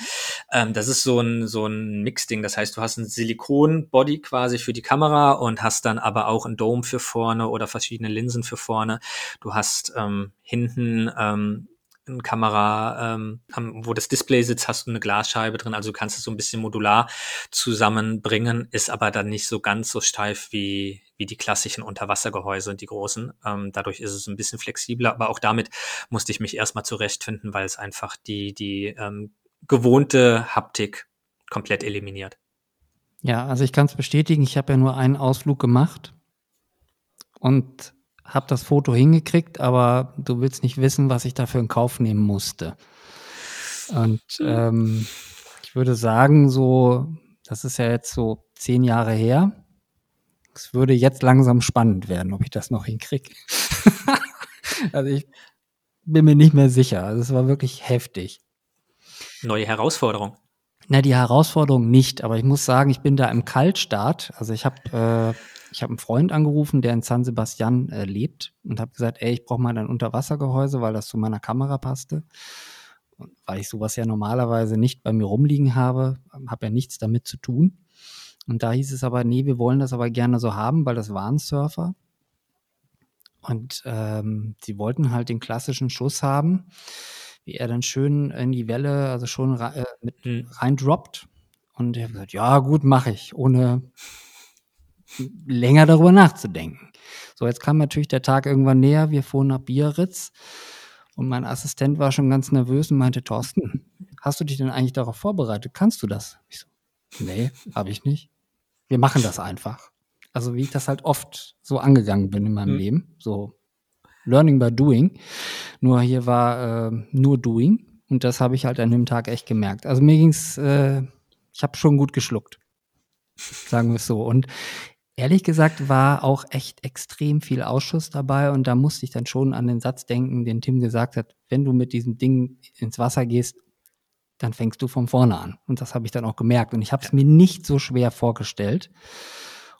Ähm, das ist so ein, so ein Mixding. Das heißt, du hast ein Silikon-Body quasi für die Kamera und hast dann aber auch ein Dome für vorne oder verschiedene Linsen für vorne. Du hast ähm, hinten ähm, Kamera, ähm, wo das Display sitzt, hast du eine Glasscheibe drin, also du kannst es so ein bisschen modular zusammenbringen, ist aber dann nicht so ganz so steif wie, wie die klassischen Unterwassergehäuse, die großen. Ähm, dadurch ist es ein bisschen flexibler, aber auch damit musste ich mich erstmal zurechtfinden, weil es einfach die, die ähm, gewohnte Haptik komplett eliminiert. Ja, also ich kann es bestätigen, ich habe ja nur einen Ausflug gemacht und habe das Foto hingekriegt, aber du willst nicht wissen, was ich dafür in Kauf nehmen musste. Und hm. ähm, ich würde sagen, so, das ist ja jetzt so zehn Jahre her. Es würde jetzt langsam spannend werden, ob ich das noch hinkriege. also ich bin mir nicht mehr sicher. Also es war wirklich heftig. Neue Herausforderung. Na, die Herausforderung nicht, aber ich muss sagen, ich bin da im Kaltstart. Also ich habe äh, ich habe einen Freund angerufen, der in San Sebastian äh, lebt und habe gesagt, ey, ich brauche mal ein Unterwassergehäuse, weil das zu meiner Kamera passte. Und weil ich sowas ja normalerweise nicht bei mir rumliegen habe, habe ja nichts damit zu tun. Und da hieß es aber, nee, wir wollen das aber gerne so haben, weil das waren Surfer. Und ähm, sie wollten halt den klassischen Schuss haben, wie er dann schön in die Welle, also schon äh, mit mhm. rein droppt. Und er hat gesagt, ja gut, mache ich, ohne länger darüber nachzudenken. So, jetzt kam natürlich der Tag irgendwann näher. Wir fuhren nach Biarritz und mein Assistent war schon ganz nervös und meinte, Thorsten, hast du dich denn eigentlich darauf vorbereitet? Kannst du das? Ich so, nee, habe ich nicht. Wir machen das einfach. Also wie ich das halt oft so angegangen bin in meinem mhm. Leben. So Learning by Doing. Nur hier war äh, nur Doing. Und das habe ich halt an dem Tag echt gemerkt. Also mir ging's, äh, ich habe schon gut geschluckt. Sagen wir es so. Und Ehrlich gesagt war auch echt extrem viel Ausschuss dabei und da musste ich dann schon an den Satz denken, den Tim gesagt hat, wenn du mit diesem Ding ins Wasser gehst, dann fängst du von vorne an. Und das habe ich dann auch gemerkt und ich habe es mir nicht so schwer vorgestellt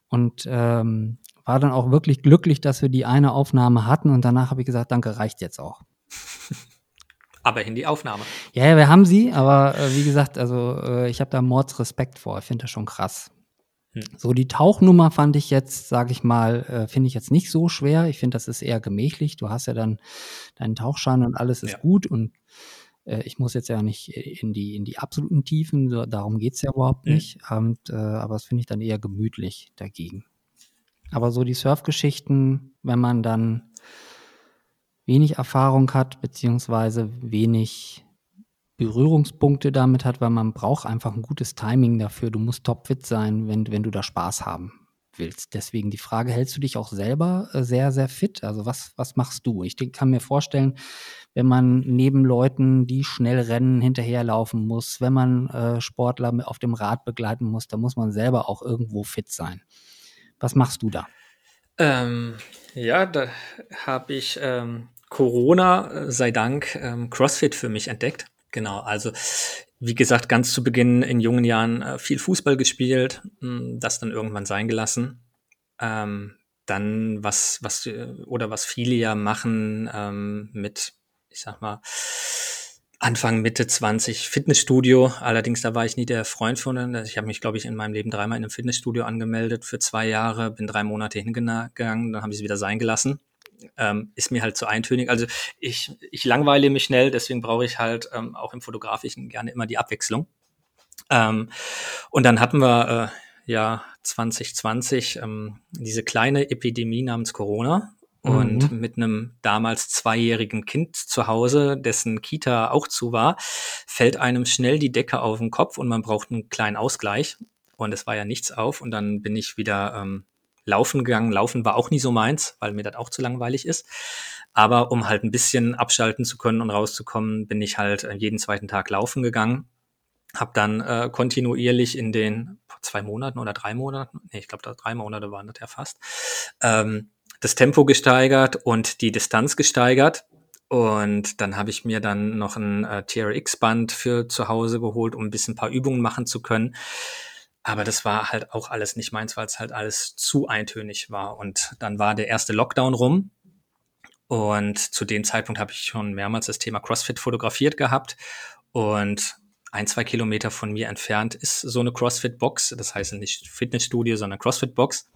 und ähm, war dann auch wirklich glücklich, dass wir die eine Aufnahme hatten und danach habe ich gesagt, danke, reicht jetzt auch. Aber in die Aufnahme. Ja, ja wir haben sie, aber äh, wie gesagt, also äh, ich habe da Mordsrespekt vor. Ich finde das schon krass. Hm. So, die Tauchnummer fand ich jetzt, sage ich mal, äh, finde ich jetzt nicht so schwer. Ich finde, das ist eher gemächlich. Du hast ja dann deinen Tauchschein und alles ist ja. gut und äh, ich muss jetzt ja nicht in die, in die absoluten Tiefen, so, darum geht's ja überhaupt mhm. nicht. Und, äh, aber das finde ich dann eher gemütlich dagegen. Aber so die Surfgeschichten, wenn man dann wenig Erfahrung hat, beziehungsweise wenig Berührungspunkte damit hat, weil man braucht einfach ein gutes Timing dafür. Du musst topfit sein, wenn, wenn du da Spaß haben willst. Deswegen die Frage, hältst du dich auch selber äh, sehr, sehr fit? Also was, was machst du? Ich kann mir vorstellen, wenn man neben Leuten, die schnell rennen, hinterherlaufen muss, wenn man äh, Sportler auf dem Rad begleiten muss, da muss man selber auch irgendwo fit sein. Was machst du da? Ähm, ja, da habe ich ähm, Corona äh, sei Dank ähm, CrossFit für mich entdeckt. Genau, also wie gesagt, ganz zu Beginn in jungen Jahren äh, viel Fußball gespielt, hm, das dann irgendwann sein gelassen. Ähm, dann was, was äh, oder was viele ja machen ähm, mit, ich sag mal, Anfang, Mitte 20 Fitnessstudio. Allerdings, da war ich nie der Freund von. Ich habe mich, glaube ich, in meinem Leben dreimal in einem Fitnessstudio angemeldet für zwei Jahre, bin drei Monate hingegangen, dann habe ich es wieder sein gelassen ähm, ist mir halt zu eintönig. Also ich, ich langweile mich schnell, deswegen brauche ich halt ähm, auch im Fotografischen gerne immer die Abwechslung. Ähm, und dann hatten wir äh, ja 2020 ähm, diese kleine Epidemie namens Corona. Und mhm. mit einem damals zweijährigen Kind zu Hause, dessen Kita auch zu war, fällt einem schnell die Decke auf den Kopf und man braucht einen kleinen Ausgleich. Und es war ja nichts auf. Und dann bin ich wieder ähm, laufen gegangen. Laufen war auch nie so meins, weil mir das auch zu langweilig ist. Aber um halt ein bisschen abschalten zu können und rauszukommen, bin ich halt äh, jeden zweiten Tag laufen gegangen. Hab dann äh, kontinuierlich in den zwei Monaten oder drei Monaten, nee, ich glaube, drei Monate waren das ja fast, ähm, das Tempo gesteigert und die Distanz gesteigert. Und dann habe ich mir dann noch ein äh, TRX-Band für zu Hause geholt, um ein bisschen ein paar Übungen machen zu können. Aber das war halt auch alles nicht meins, weil es halt alles zu eintönig war. Und dann war der erste Lockdown rum. Und zu dem Zeitpunkt habe ich schon mehrmals das Thema CrossFit fotografiert gehabt. Und ein, zwei Kilometer von mir entfernt ist so eine CrossFit-Box. Das heißt nicht Fitnessstudio, sondern CrossFit-Box.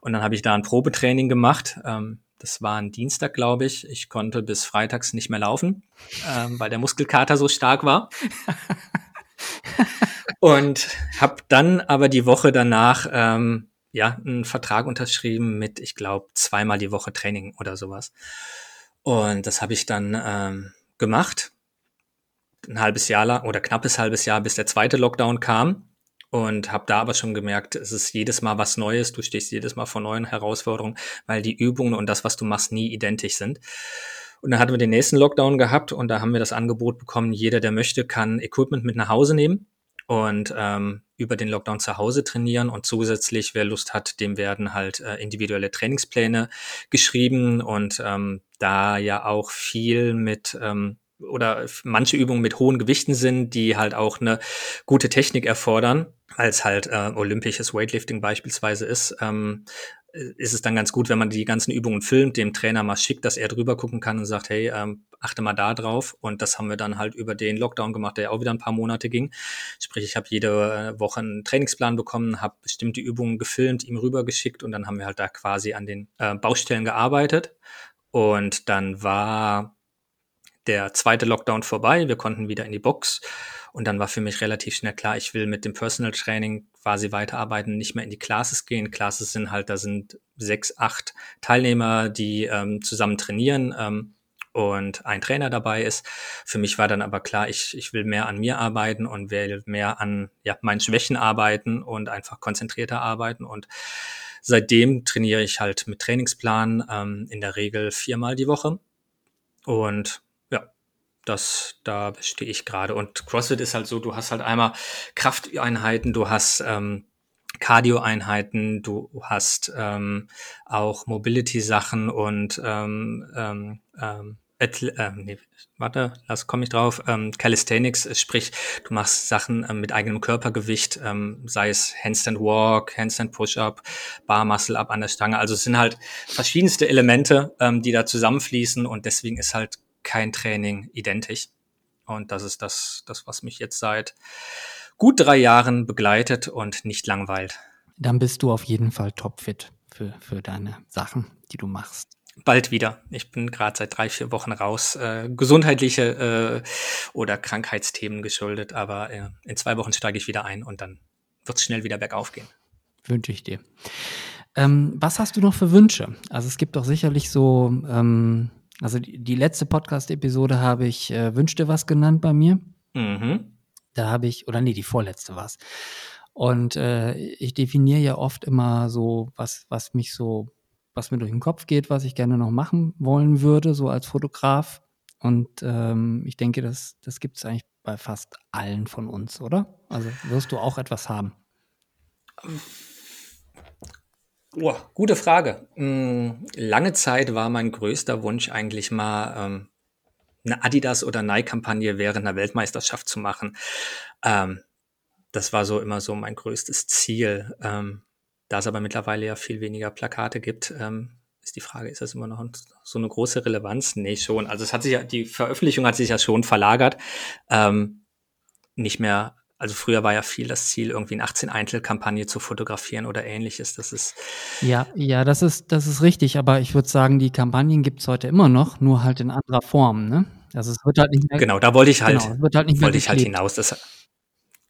Und dann habe ich da ein Probetraining gemacht. Ähm, das war ein Dienstag, glaube ich. Ich konnte bis freitags nicht mehr laufen, ähm, weil der Muskelkater so stark war. Und habe dann aber die Woche danach ähm, ja einen Vertrag unterschrieben mit, ich glaube, zweimal die Woche Training oder sowas. Und das habe ich dann ähm, gemacht. Ein halbes Jahr lang oder knappes halbes Jahr, bis der zweite Lockdown kam. Und habe da aber schon gemerkt, es ist jedes Mal was Neues, du stehst jedes Mal vor neuen Herausforderungen, weil die Übungen und das, was du machst, nie identisch sind. Und dann hatten wir den nächsten Lockdown gehabt und da haben wir das Angebot bekommen, jeder, der möchte, kann Equipment mit nach Hause nehmen und ähm, über den Lockdown zu Hause trainieren und zusätzlich, wer Lust hat, dem werden halt äh, individuelle Trainingspläne geschrieben und ähm, da ja auch viel mit ähm, oder manche Übungen mit hohen Gewichten sind, die halt auch eine gute Technik erfordern, als halt äh, olympisches Weightlifting beispielsweise ist. Ähm, ist es dann ganz gut, wenn man die ganzen Übungen filmt, dem Trainer mal schickt, dass er drüber gucken kann und sagt, hey, ähm, achte mal da drauf. Und das haben wir dann halt über den Lockdown gemacht, der auch wieder ein paar Monate ging. Sprich, ich habe jede äh, Woche einen Trainingsplan bekommen, habe bestimmte Übungen gefilmt, ihm rübergeschickt und dann haben wir halt da quasi an den äh, Baustellen gearbeitet. Und dann war der zweite Lockdown vorbei, wir konnten wieder in die Box und dann war für mich relativ schnell klar, ich will mit dem Personal Training quasi weiterarbeiten, nicht mehr in die Classes gehen. Classes sind halt, da sind sechs, acht Teilnehmer, die ähm, zusammen trainieren ähm, und ein Trainer dabei ist. Für mich war dann aber klar, ich, ich will mehr an mir arbeiten und will mehr an ja, meinen Schwächen arbeiten und einfach konzentrierter arbeiten. Und seitdem trainiere ich halt mit Trainingsplan ähm, in der Regel viermal die Woche. Und das, da stehe ich gerade. Und CrossFit ist halt so, du hast halt einmal Krafteinheiten, du hast ähm, Cardio-Einheiten, du hast ähm, auch Mobility-Sachen und ähm, ähm, ähm, äh, nee, warte, lass komme ich drauf. Ähm, Calisthenics, sprich, du machst Sachen ähm, mit eigenem Körpergewicht, ähm, sei es Handstand Walk, Handstand Push-Up, Bar Muscle Up an der Stange. Also es sind halt verschiedenste Elemente, ähm, die da zusammenfließen und deswegen ist halt kein Training identisch. Und das ist das, das, was mich jetzt seit gut drei Jahren begleitet und nicht langweilt. Dann bist du auf jeden Fall topfit für, für deine Sachen, die du machst. Bald wieder. Ich bin gerade seit drei, vier Wochen raus. Äh, gesundheitliche äh, oder Krankheitsthemen geschuldet, aber äh, in zwei Wochen steige ich wieder ein und dann wird es schnell wieder bergauf gehen. Wünsche ich dir. Ähm, was hast du noch für Wünsche? Also es gibt doch sicherlich so ähm, also die, die letzte Podcast-Episode habe ich äh, Wünsch dir was genannt bei mir. Mhm. Da habe ich, oder nee, die vorletzte war es. Und äh, ich definiere ja oft immer so, was, was mich so, was mir durch den Kopf geht, was ich gerne noch machen wollen würde, so als Fotograf. Und ähm, ich denke, das, das gibt es eigentlich bei fast allen von uns, oder? Also wirst du auch etwas haben. Oh, gute Frage. Mm, lange Zeit war mein größter Wunsch eigentlich mal ähm, eine Adidas oder Nike-Kampagne während einer Weltmeisterschaft zu machen. Ähm, das war so immer so mein größtes Ziel. Ähm, da es aber mittlerweile ja viel weniger Plakate gibt, ähm, ist die Frage, ist das immer noch so eine große Relevanz? Nee, schon. Also es hat sich ja, die Veröffentlichung hat sich ja schon verlagert. Nicht mehr also früher war ja viel das Ziel, irgendwie eine 18 Einzelkampagne zu fotografieren oder ähnliches. Das ist ja, ja, das ist das ist richtig. Aber ich würde sagen, die Kampagnen gibt es heute immer noch, nur halt in anderer Form. Ne? Also es wird halt nicht mehr. Genau, da wollte ich halt, genau, wird halt nicht mehr wollte ich halt hinaus. Das,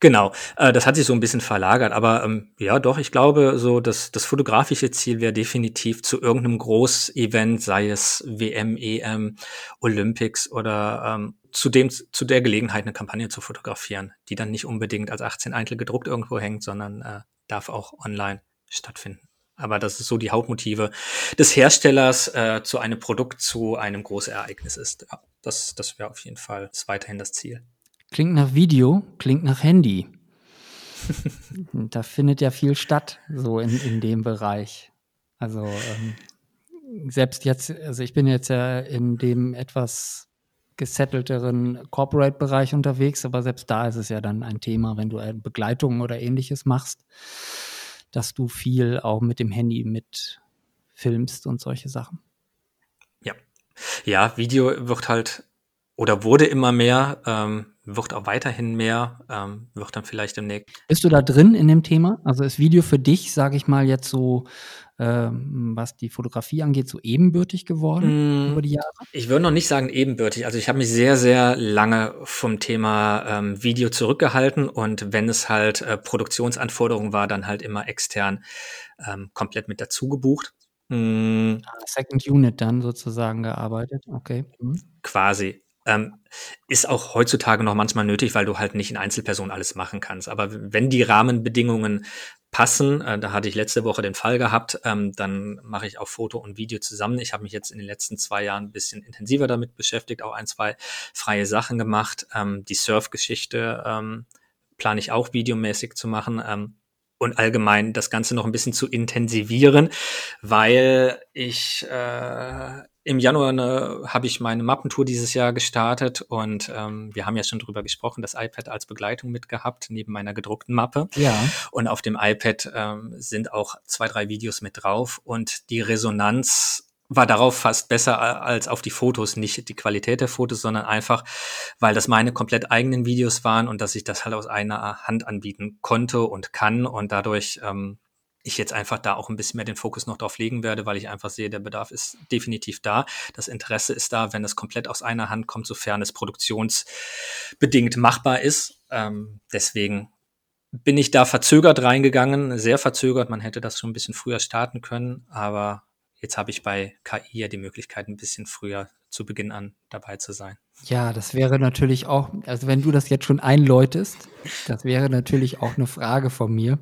Genau, äh, das hat sich so ein bisschen verlagert, aber ähm, ja, doch, ich glaube, so das, das fotografische Ziel wäre definitiv zu irgendeinem Großevent, sei es WM, EM, Olympics oder ähm, zu dem zu der Gelegenheit eine Kampagne zu fotografieren, die dann nicht unbedingt als 18 Eintel gedruckt irgendwo hängt, sondern äh, darf auch online stattfinden. Aber das ist so die Hauptmotive des Herstellers äh, zu einem Produkt, zu einem Großereignis ist. Ja, das, das wäre auf jeden Fall weiterhin das Ziel. Klingt nach Video, klingt nach Handy. da findet ja viel statt, so in, in dem Bereich. Also ähm, selbst jetzt, also ich bin jetzt ja in dem etwas gesettelteren Corporate-Bereich unterwegs, aber selbst da ist es ja dann ein Thema, wenn du Begleitung oder ähnliches machst, dass du viel auch mit dem Handy mit filmst und solche Sachen. Ja. Ja, Video wird halt oder wurde immer mehr. Ähm, wird auch weiterhin mehr, ähm, wird dann vielleicht demnächst. Bist du da drin in dem Thema? Also ist Video für dich, sage ich mal, jetzt so, ähm, was die Fotografie angeht, so ebenbürtig geworden mm, über die Jahre? Ich würde noch nicht sagen ebenbürtig. Also ich habe mich sehr, sehr lange vom Thema ähm, Video zurückgehalten und wenn es halt äh, Produktionsanforderungen war, dann halt immer extern ähm, komplett mit dazu gebucht. Mm. Second Unit dann sozusagen gearbeitet, okay. Mhm. Quasi. Ähm, ist auch heutzutage noch manchmal nötig, weil du halt nicht in Einzelpersonen alles machen kannst. Aber wenn die Rahmenbedingungen passen, äh, da hatte ich letzte Woche den Fall gehabt, ähm, dann mache ich auch Foto und Video zusammen. Ich habe mich jetzt in den letzten zwei Jahren ein bisschen intensiver damit beschäftigt, auch ein, zwei freie Sachen gemacht. Ähm, die Surf-Geschichte ähm, plane ich auch videomäßig zu machen. Ähm, und allgemein das Ganze noch ein bisschen zu intensivieren, weil ich äh, im Januar ne, habe ich meine Mappentour dieses Jahr gestartet und ähm, wir haben ja schon drüber gesprochen, das iPad als Begleitung mitgehabt, neben meiner gedruckten Mappe. Ja. Und auf dem iPad ähm, sind auch zwei, drei Videos mit drauf und die Resonanz war darauf fast besser als auf die Fotos. Nicht die Qualität der Fotos, sondern einfach, weil das meine komplett eigenen Videos waren und dass ich das halt aus einer Hand anbieten konnte und kann und dadurch ähm, ich jetzt einfach da auch ein bisschen mehr den Fokus noch drauf legen werde, weil ich einfach sehe, der Bedarf ist definitiv da. Das Interesse ist da, wenn es komplett aus einer Hand kommt, sofern es produktionsbedingt machbar ist. Ähm, deswegen bin ich da verzögert reingegangen, sehr verzögert. Man hätte das schon ein bisschen früher starten können, aber jetzt habe ich bei KI ja die Möglichkeit, ein bisschen früher zu Beginn an dabei zu sein. Ja, das wäre natürlich auch, also wenn du das jetzt schon einläutest, das wäre natürlich auch eine Frage von mir,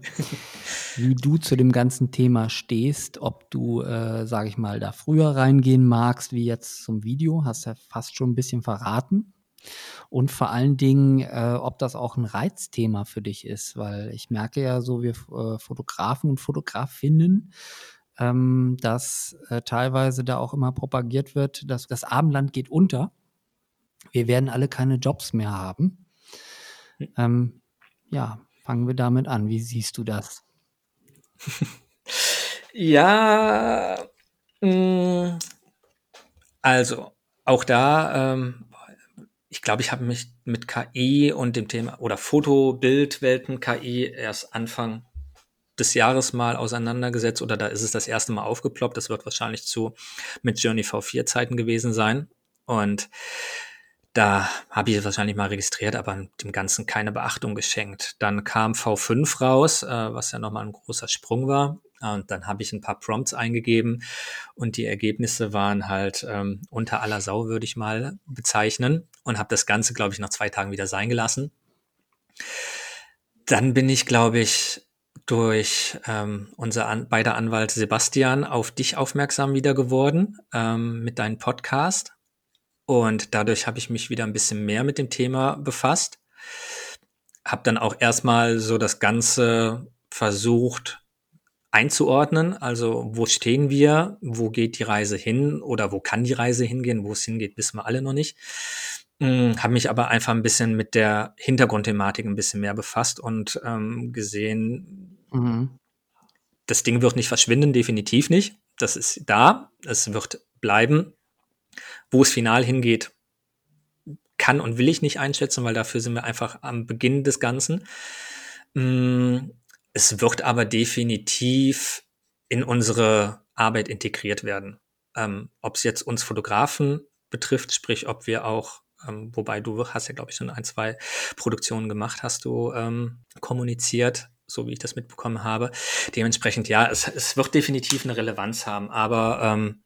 wie du zu dem ganzen Thema stehst, ob du, äh, sage ich mal, da früher reingehen magst, wie jetzt zum Video, hast ja fast schon ein bisschen verraten. Und vor allen Dingen, äh, ob das auch ein Reizthema für dich ist, weil ich merke ja so, wir äh, Fotografen und Fotografinnen, ähm, dass äh, teilweise da auch immer propagiert wird, dass das Abendland geht unter. Wir werden alle keine Jobs mehr haben. Hm. Ähm, ja, fangen wir damit an. Wie siehst du das? ja, mh, mm, also auch da, ähm, ich glaube, ich habe mich mit KI und dem Thema oder Foto, Bild, Welten, KI erst Anfang des Jahres mal auseinandergesetzt oder da ist es das erste Mal aufgeploppt. Das wird wahrscheinlich zu mit Journey V4 Zeiten gewesen sein. Und da habe ich es wahrscheinlich mal registriert, aber dem Ganzen keine Beachtung geschenkt. Dann kam V5 raus, äh, was ja nochmal ein großer Sprung war. Und dann habe ich ein paar Prompts eingegeben und die Ergebnisse waren halt ähm, unter aller Sau, würde ich mal bezeichnen. Und habe das Ganze, glaube ich, nach zwei Tagen wieder sein gelassen. Dann bin ich, glaube ich, durch ähm, unser An beider Anwalt Sebastian auf dich aufmerksam wieder geworden ähm, mit deinem Podcast. Und dadurch habe ich mich wieder ein bisschen mehr mit dem Thema befasst. Habe dann auch erstmal so das Ganze versucht einzuordnen. Also wo stehen wir? Wo geht die Reise hin? Oder wo kann die Reise hingehen? Wo es hingeht, wissen wir alle noch nicht. Hm, habe mich aber einfach ein bisschen mit der Hintergrundthematik ein bisschen mehr befasst und ähm, gesehen, mhm. das Ding wird nicht verschwinden, definitiv nicht. Das ist da, es wird bleiben. Wo es final hingeht, kann und will ich nicht einschätzen, weil dafür sind wir einfach am Beginn des Ganzen. Hm, es wird aber definitiv in unsere Arbeit integriert werden. Ähm, ob es jetzt uns Fotografen betrifft, sprich, ob wir auch ähm, wobei du hast ja, glaube ich, schon ein, zwei Produktionen gemacht, hast du ähm, kommuniziert, so wie ich das mitbekommen habe. Dementsprechend, ja, es, es wird definitiv eine Relevanz haben, aber ähm,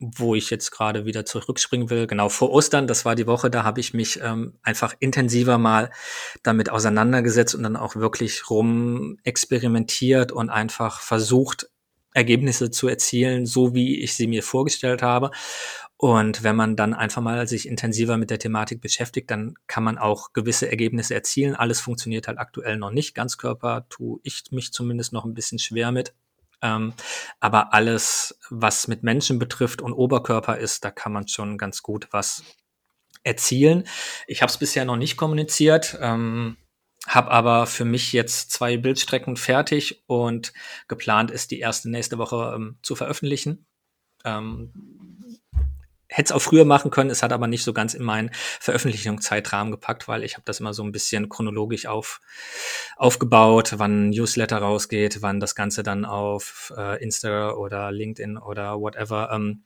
wo ich jetzt gerade wieder zurückspringen will, genau vor Ostern, das war die Woche, da habe ich mich ähm, einfach intensiver mal damit auseinandergesetzt und dann auch wirklich rum experimentiert und einfach versucht, Ergebnisse zu erzielen, so wie ich sie mir vorgestellt habe. Und wenn man dann einfach mal sich intensiver mit der Thematik beschäftigt, dann kann man auch gewisse Ergebnisse erzielen. Alles funktioniert halt aktuell noch nicht. Ganzkörper tue ich mich zumindest noch ein bisschen schwer mit. Ähm, aber alles, was mit Menschen betrifft und Oberkörper ist, da kann man schon ganz gut was erzielen. Ich habe es bisher noch nicht kommuniziert. Ähm, habe aber für mich jetzt zwei Bildstrecken fertig und geplant ist, die erste nächste Woche ähm, zu veröffentlichen. Ähm, hätte es auch früher machen können, es hat aber nicht so ganz in meinen Veröffentlichungszeitrahmen gepackt, weil ich habe das immer so ein bisschen chronologisch auf, aufgebaut, wann Newsletter rausgeht, wann das Ganze dann auf äh, Insta oder LinkedIn oder whatever ähm,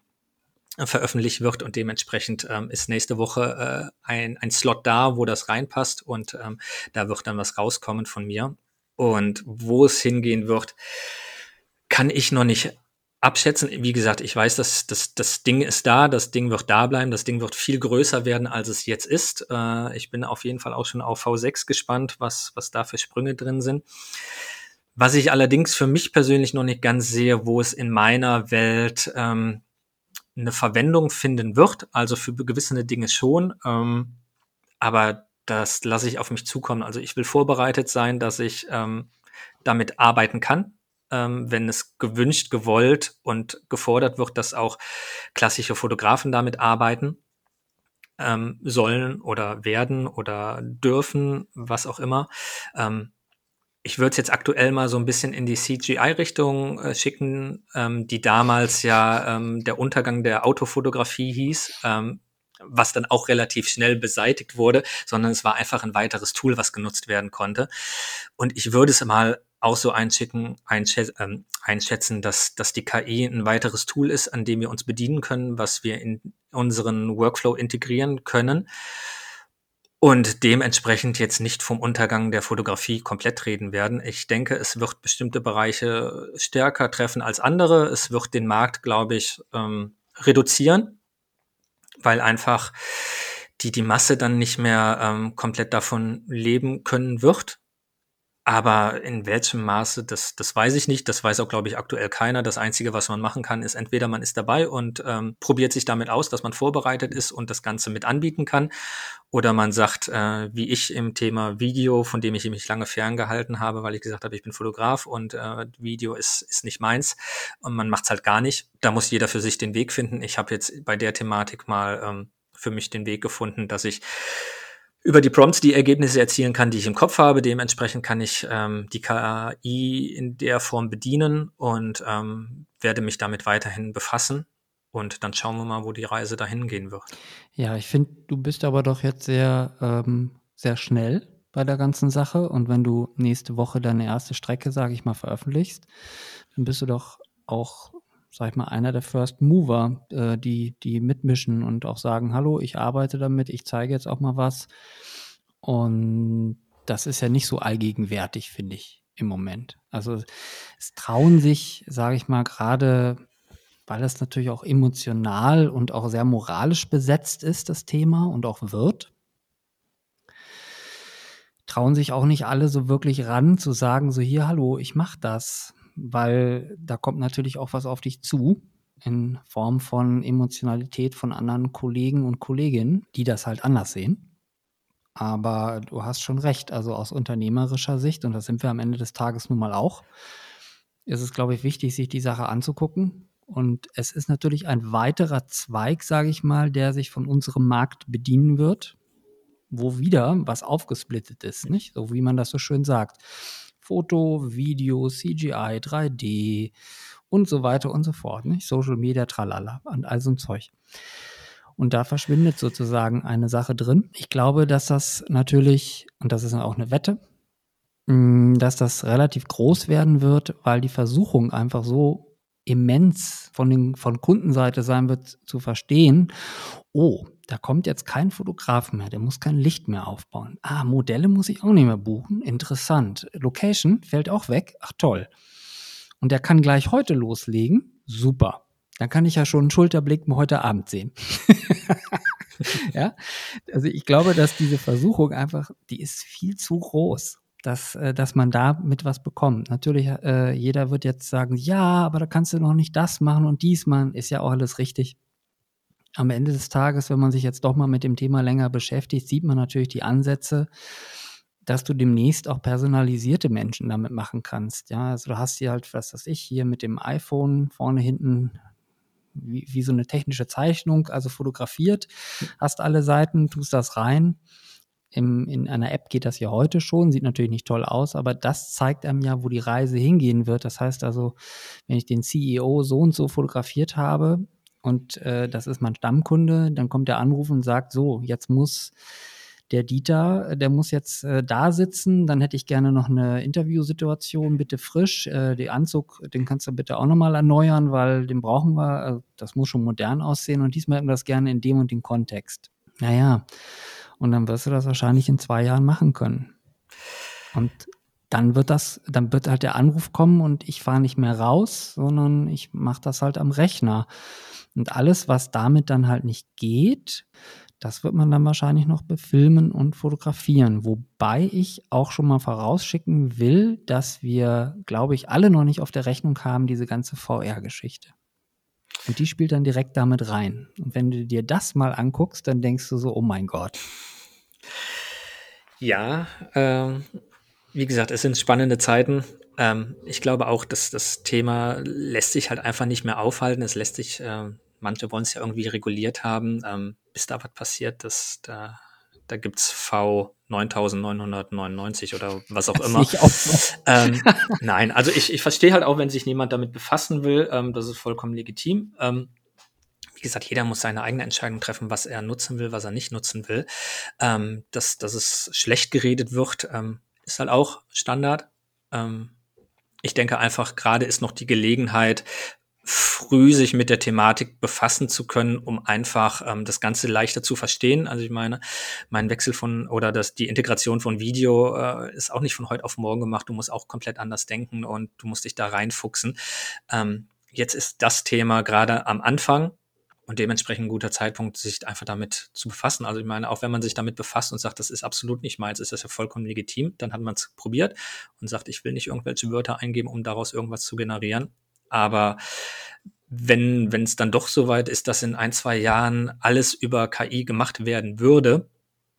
veröffentlicht wird und dementsprechend ähm, ist nächste Woche äh, ein, ein Slot da, wo das reinpasst und ähm, da wird dann was rauskommen von mir. Und wo es hingehen wird, kann ich noch nicht abschätzen. Wie gesagt, ich weiß, dass das, das Ding ist da, das Ding wird da bleiben, das Ding wird viel größer werden, als es jetzt ist. Äh, ich bin auf jeden Fall auch schon auf V6 gespannt, was, was da für Sprünge drin sind. Was ich allerdings für mich persönlich noch nicht ganz sehe, wo es in meiner Welt ähm, eine Verwendung finden wird, also für gewisse Dinge schon, ähm, aber das lasse ich auf mich zukommen. Also ich will vorbereitet sein, dass ich ähm, damit arbeiten kann, ähm, wenn es gewünscht, gewollt und gefordert wird, dass auch klassische Fotografen damit arbeiten ähm, sollen oder werden oder dürfen, was auch immer. Ähm, ich würde es jetzt aktuell mal so ein bisschen in die CGI-Richtung äh, schicken, ähm, die damals ja ähm, der Untergang der Autofotografie hieß. Ähm, was dann auch relativ schnell beseitigt wurde, sondern es war einfach ein weiteres Tool, was genutzt werden konnte. Und ich würde es mal auch so einschätzen, ähm, einschätzen dass, dass die KI ein weiteres Tool ist, an dem wir uns bedienen können, was wir in unseren Workflow integrieren können und dementsprechend jetzt nicht vom Untergang der Fotografie komplett reden werden. Ich denke, es wird bestimmte Bereiche stärker treffen als andere. Es wird den Markt, glaube ich, ähm, reduzieren, weil einfach die, die Masse dann nicht mehr ähm, komplett davon leben können wird. Aber in welchem Maße, das, das weiß ich nicht. Das weiß auch, glaube ich, aktuell keiner. Das Einzige, was man machen kann, ist entweder man ist dabei und ähm, probiert sich damit aus, dass man vorbereitet ist und das Ganze mit anbieten kann. Oder man sagt, äh, wie ich im Thema Video, von dem ich mich lange ferngehalten habe, weil ich gesagt habe, ich bin Fotograf und äh, Video ist, ist nicht meins. Und man macht's halt gar nicht. Da muss jeder für sich den Weg finden. Ich habe jetzt bei der Thematik mal ähm, für mich den Weg gefunden, dass ich über die Prompts die Ergebnisse erzielen kann, die ich im Kopf habe. Dementsprechend kann ich ähm, die KI in der Form bedienen und ähm, werde mich damit weiterhin befassen. Und dann schauen wir mal, wo die Reise dahin gehen wird. Ja, ich finde, du bist aber doch jetzt sehr, ähm, sehr schnell bei der ganzen Sache. Und wenn du nächste Woche deine erste Strecke, sage ich mal, veröffentlichst, dann bist du doch auch sag ich mal, einer der First Mover, äh, die, die mitmischen und auch sagen, hallo, ich arbeite damit, ich zeige jetzt auch mal was. Und das ist ja nicht so allgegenwärtig, finde ich, im Moment. Also es trauen sich, sage ich mal, gerade, weil es natürlich auch emotional und auch sehr moralisch besetzt ist, das Thema und auch wird, trauen sich auch nicht alle so wirklich ran zu sagen, so hier, hallo, ich mache das weil da kommt natürlich auch was auf dich zu in Form von Emotionalität von anderen Kollegen und Kolleginnen, die das halt anders sehen. Aber du hast schon recht, also aus unternehmerischer Sicht, und das sind wir am Ende des Tages nun mal auch, ist es, glaube ich, wichtig, sich die Sache anzugucken. Und es ist natürlich ein weiterer Zweig, sage ich mal, der sich von unserem Markt bedienen wird, wo wieder was aufgesplittet ist, nicht? So wie man das so schön sagt. Foto, Video, CGI, 3D und so weiter und so fort. Nicht? Social Media, tralala und all so ein Zeug. Und da verschwindet sozusagen eine Sache drin. Ich glaube, dass das natürlich, und das ist auch eine Wette, mm, dass das relativ groß werden wird, weil die Versuchung einfach so immens von, den, von Kundenseite sein wird zu verstehen, oh, da kommt jetzt kein Fotograf mehr, der muss kein Licht mehr aufbauen. Ah, Modelle muss ich auch nicht mehr buchen. Interessant. Location fällt auch weg. Ach toll. Und der kann gleich heute loslegen. Super. Dann kann ich ja schon einen Schulterblick heute Abend sehen. ja, also ich glaube, dass diese Versuchung einfach, die ist viel zu groß, dass, äh, dass man da mit was bekommt. Natürlich, äh, jeder wird jetzt sagen, ja, aber da kannst du noch nicht das machen und dies machen, ist ja auch alles richtig am Ende des Tages, wenn man sich jetzt doch mal mit dem Thema länger beschäftigt, sieht man natürlich die Ansätze, dass du demnächst auch personalisierte Menschen damit machen kannst. Ja, also du hast hier halt, was weiß ich, hier mit dem iPhone vorne hinten wie, wie so eine technische Zeichnung, also fotografiert, hast alle Seiten, tust das rein. Im, in einer App geht das ja heute schon, sieht natürlich nicht toll aus, aber das zeigt einem ja, wo die Reise hingehen wird. Das heißt also, wenn ich den CEO so und so fotografiert habe, und äh, das ist mein Stammkunde, dann kommt der Anruf und sagt, so, jetzt muss der Dieter, der muss jetzt äh, da sitzen, dann hätte ich gerne noch eine Interviewsituation, bitte frisch. Äh, den Anzug, den kannst du bitte auch nochmal erneuern, weil den brauchen wir. Also das muss schon modern aussehen und diesmal hätten wir das gerne in dem und dem Kontext. Naja, und dann wirst du das wahrscheinlich in zwei Jahren machen können. Und dann wird das, dann wird halt der Anruf kommen und ich fahre nicht mehr raus, sondern ich mache das halt am Rechner. Und alles, was damit dann halt nicht geht, das wird man dann wahrscheinlich noch befilmen und fotografieren. Wobei ich auch schon mal vorausschicken will, dass wir, glaube ich, alle noch nicht auf der Rechnung haben, diese ganze VR-Geschichte. Und die spielt dann direkt damit rein. Und wenn du dir das mal anguckst, dann denkst du so, oh mein Gott. Ja, ähm, wie gesagt, es sind spannende Zeiten. Ähm, ich glaube auch, dass das Thema lässt sich halt einfach nicht mehr aufhalten. Es lässt sich, äh, manche wollen es ja irgendwie reguliert haben. Ähm, bis da was passiert, das, da, da gibt's V 9999 oder was auch immer. Ähm, nein, also ich, ich verstehe halt auch, wenn sich niemand damit befassen will, ähm, das ist vollkommen legitim. Ähm, wie gesagt, jeder muss seine eigene Entscheidung treffen, was er nutzen will, was er nicht nutzen will. Ähm, dass, dass es schlecht geredet wird, ähm, ist halt auch Standard. Ähm, ich denke einfach, gerade ist noch die Gelegenheit, früh sich mit der Thematik befassen zu können, um einfach ähm, das Ganze leichter zu verstehen. Also ich meine, mein Wechsel von oder das, die Integration von Video äh, ist auch nicht von heute auf morgen gemacht. Du musst auch komplett anders denken und du musst dich da reinfuchsen. Ähm, jetzt ist das Thema gerade am Anfang und dementsprechend ein guter Zeitpunkt, sich einfach damit zu befassen. Also ich meine, auch wenn man sich damit befasst und sagt, das ist absolut nicht meins, ist das ja vollkommen legitim. Dann hat man es probiert und sagt, ich will nicht irgendwelche Wörter eingeben, um daraus irgendwas zu generieren. Aber wenn wenn es dann doch so weit ist, dass in ein, zwei Jahren alles über KI gemacht werden würde,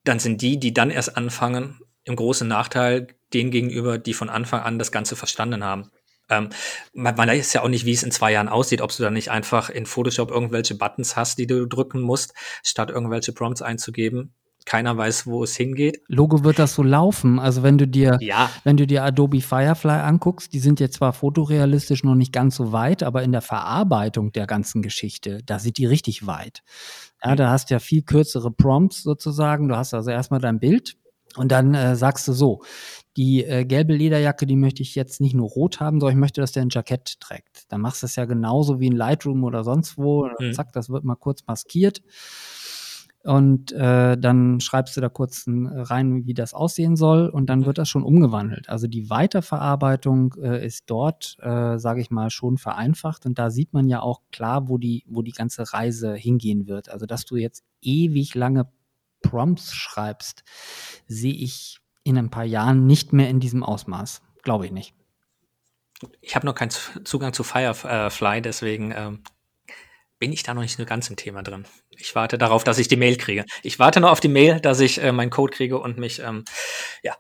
dann sind die, die dann erst anfangen, im großen Nachteil denen gegenüber, die von Anfang an das Ganze verstanden haben. Ähm, man, man weiß ja auch nicht, wie es in zwei Jahren aussieht, ob du da nicht einfach in Photoshop irgendwelche Buttons hast, die du drücken musst, statt irgendwelche Prompts einzugeben keiner weiß, wo es hingeht. Logo wird das so laufen. Also wenn du dir, ja. wenn du dir Adobe Firefly anguckst, die sind jetzt zwar fotorealistisch noch nicht ganz so weit, aber in der Verarbeitung der ganzen Geschichte, da sind die richtig weit. Ja, da hast du ja viel kürzere Prompts sozusagen. Du hast also erstmal dein Bild und dann äh, sagst du so, die äh, gelbe Lederjacke, die möchte ich jetzt nicht nur rot haben, sondern ich möchte, dass der ein Jackett trägt. Dann machst du es ja genauso wie in Lightroom oder sonst wo. Mhm. Zack, das wird mal kurz maskiert und äh, dann schreibst du da kurz rein, wie das aussehen soll und dann wird das schon umgewandelt. Also die Weiterverarbeitung äh, ist dort, äh, sage ich mal, schon vereinfacht und da sieht man ja auch klar, wo die, wo die ganze Reise hingehen wird. Also dass du jetzt ewig lange Prompts schreibst, sehe ich in ein paar Jahren nicht mehr in diesem Ausmaß. Glaube ich nicht. Ich habe noch keinen Zugang zu Firefly, deswegen ähm, bin ich da noch nicht so ganz im Thema drin. Ich warte darauf, dass ich die Mail kriege. Ich warte noch auf die Mail, dass ich äh, meinen Code kriege und mich ähm, ja,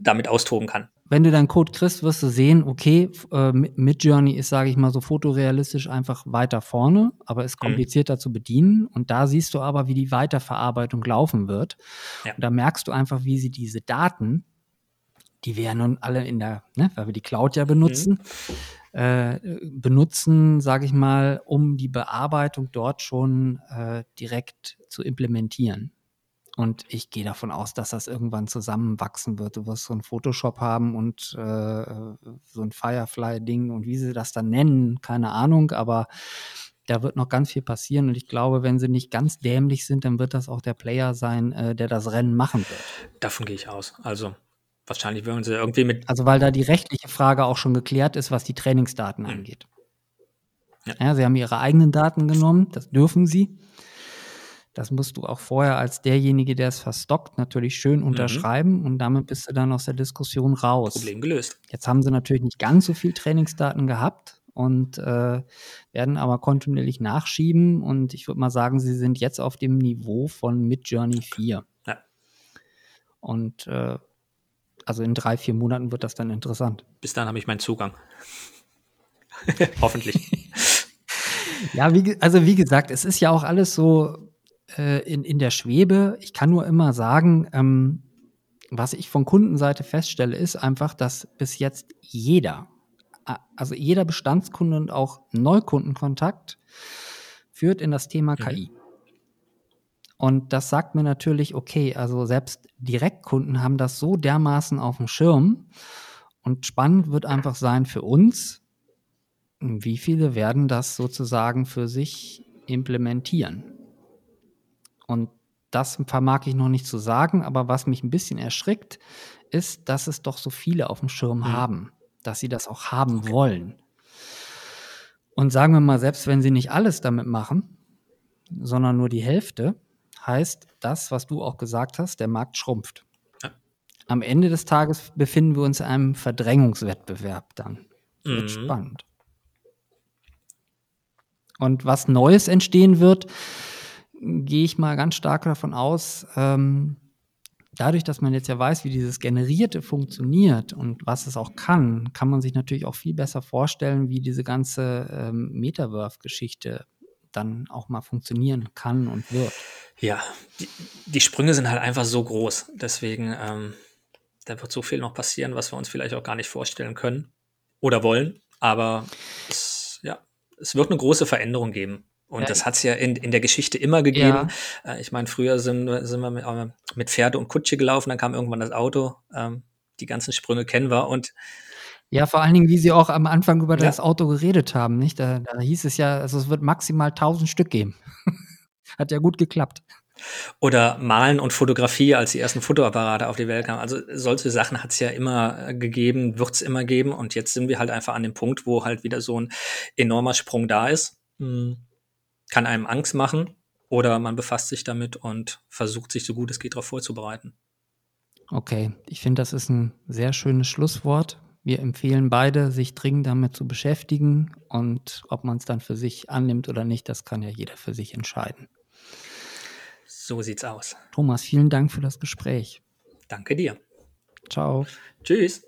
damit austoben kann. Wenn du deinen Code kriegst, wirst du sehen, okay, äh, Midjourney ist, sage ich mal, so fotorealistisch einfach weiter vorne, aber ist mhm. komplizierter mhm. zu bedienen. Und da siehst du aber, wie die Weiterverarbeitung laufen wird. Ja. Und da merkst du einfach, wie sie diese Daten, die wir ja nun alle in der, ne, weil wir die Cloud ja benutzen, mhm äh, benutzen, sage ich mal, um die Bearbeitung dort schon äh, direkt zu implementieren. Und ich gehe davon aus, dass das irgendwann zusammenwachsen wird. Du wirst so ein Photoshop haben und äh, so ein Firefly-Ding und wie sie das dann nennen, keine Ahnung, aber da wird noch ganz viel passieren und ich glaube, wenn sie nicht ganz dämlich sind, dann wird das auch der Player sein, äh, der das Rennen machen wird. Davon gehe ich aus. Also Wahrscheinlich würden sie irgendwie mit. Also, weil da die rechtliche Frage auch schon geklärt ist, was die Trainingsdaten mhm. angeht. Ja. ja. sie haben ihre eigenen Daten genommen, das dürfen sie. Das musst du auch vorher als derjenige, der es verstockt, natürlich schön mhm. unterschreiben mhm. und damit bist du dann aus der Diskussion raus. Problem gelöst. Jetzt haben sie natürlich nicht ganz so viel Trainingsdaten gehabt und äh, werden aber kontinuierlich nachschieben und ich würde mal sagen, sie sind jetzt auf dem Niveau von Midjourney 4. Ja. Und äh, also in drei, vier Monaten wird das dann interessant. Bis dann habe ich meinen Zugang. Hoffentlich. ja, wie, also wie gesagt, es ist ja auch alles so äh, in, in der Schwebe. Ich kann nur immer sagen, ähm, was ich von Kundenseite feststelle, ist einfach, dass bis jetzt jeder, also jeder Bestandskunde und auch Neukundenkontakt führt in das Thema mhm. KI. Und das sagt mir natürlich, okay, also selbst Direktkunden haben das so dermaßen auf dem Schirm. Und spannend wird einfach sein für uns, wie viele werden das sozusagen für sich implementieren. Und das vermag ich noch nicht zu sagen, aber was mich ein bisschen erschrickt, ist, dass es doch so viele auf dem Schirm mhm. haben, dass sie das auch haben okay. wollen. Und sagen wir mal, selbst wenn sie nicht alles damit machen, sondern nur die Hälfte, heißt das, was du auch gesagt hast, der Markt schrumpft. Ja. Am Ende des Tages befinden wir uns in einem Verdrängungswettbewerb dann. Mhm. Wird spannend. Und was Neues entstehen wird, gehe ich mal ganz stark davon aus, ähm, dadurch, dass man jetzt ja weiß, wie dieses Generierte funktioniert und was es auch kann, kann man sich natürlich auch viel besser vorstellen, wie diese ganze ähm, Metaverse-Geschichte dann auch mal funktionieren kann und wird. Ja, die, die Sprünge sind halt einfach so groß. Deswegen, ähm, da wird so viel noch passieren, was wir uns vielleicht auch gar nicht vorstellen können oder wollen. Aber es, ja, es wird eine große Veränderung geben. Und ja, das hat es ja in, in der Geschichte immer gegeben. Ja. Äh, ich meine, früher sind, sind wir mit, äh, mit, Pferde und Kutsche gelaufen, dann kam irgendwann das Auto. Ähm, die ganzen Sprünge kennen wir und ja, vor allen Dingen, wie Sie auch am Anfang über ja. das Auto geredet haben, nicht? Da, da hieß es ja, also es wird maximal 1000 Stück geben. Hat ja gut geklappt. Oder Malen und Fotografie, als die ersten Fotoapparate auf die Welt kamen. Also solche Sachen hat es ja immer äh, gegeben, wird es immer geben. Und jetzt sind wir halt einfach an dem Punkt, wo halt wieder so ein enormer Sprung da ist. Hm. Kann einem Angst machen oder man befasst sich damit und versucht sich so gut es geht darauf vorzubereiten. Okay, ich finde, das ist ein sehr schönes Schlusswort. Wir empfehlen beide, sich dringend damit zu beschäftigen und ob man es dann für sich annimmt oder nicht, das kann ja jeder für sich entscheiden. So sieht's aus. Thomas, vielen Dank für das Gespräch. Danke dir. Ciao. Tschüss.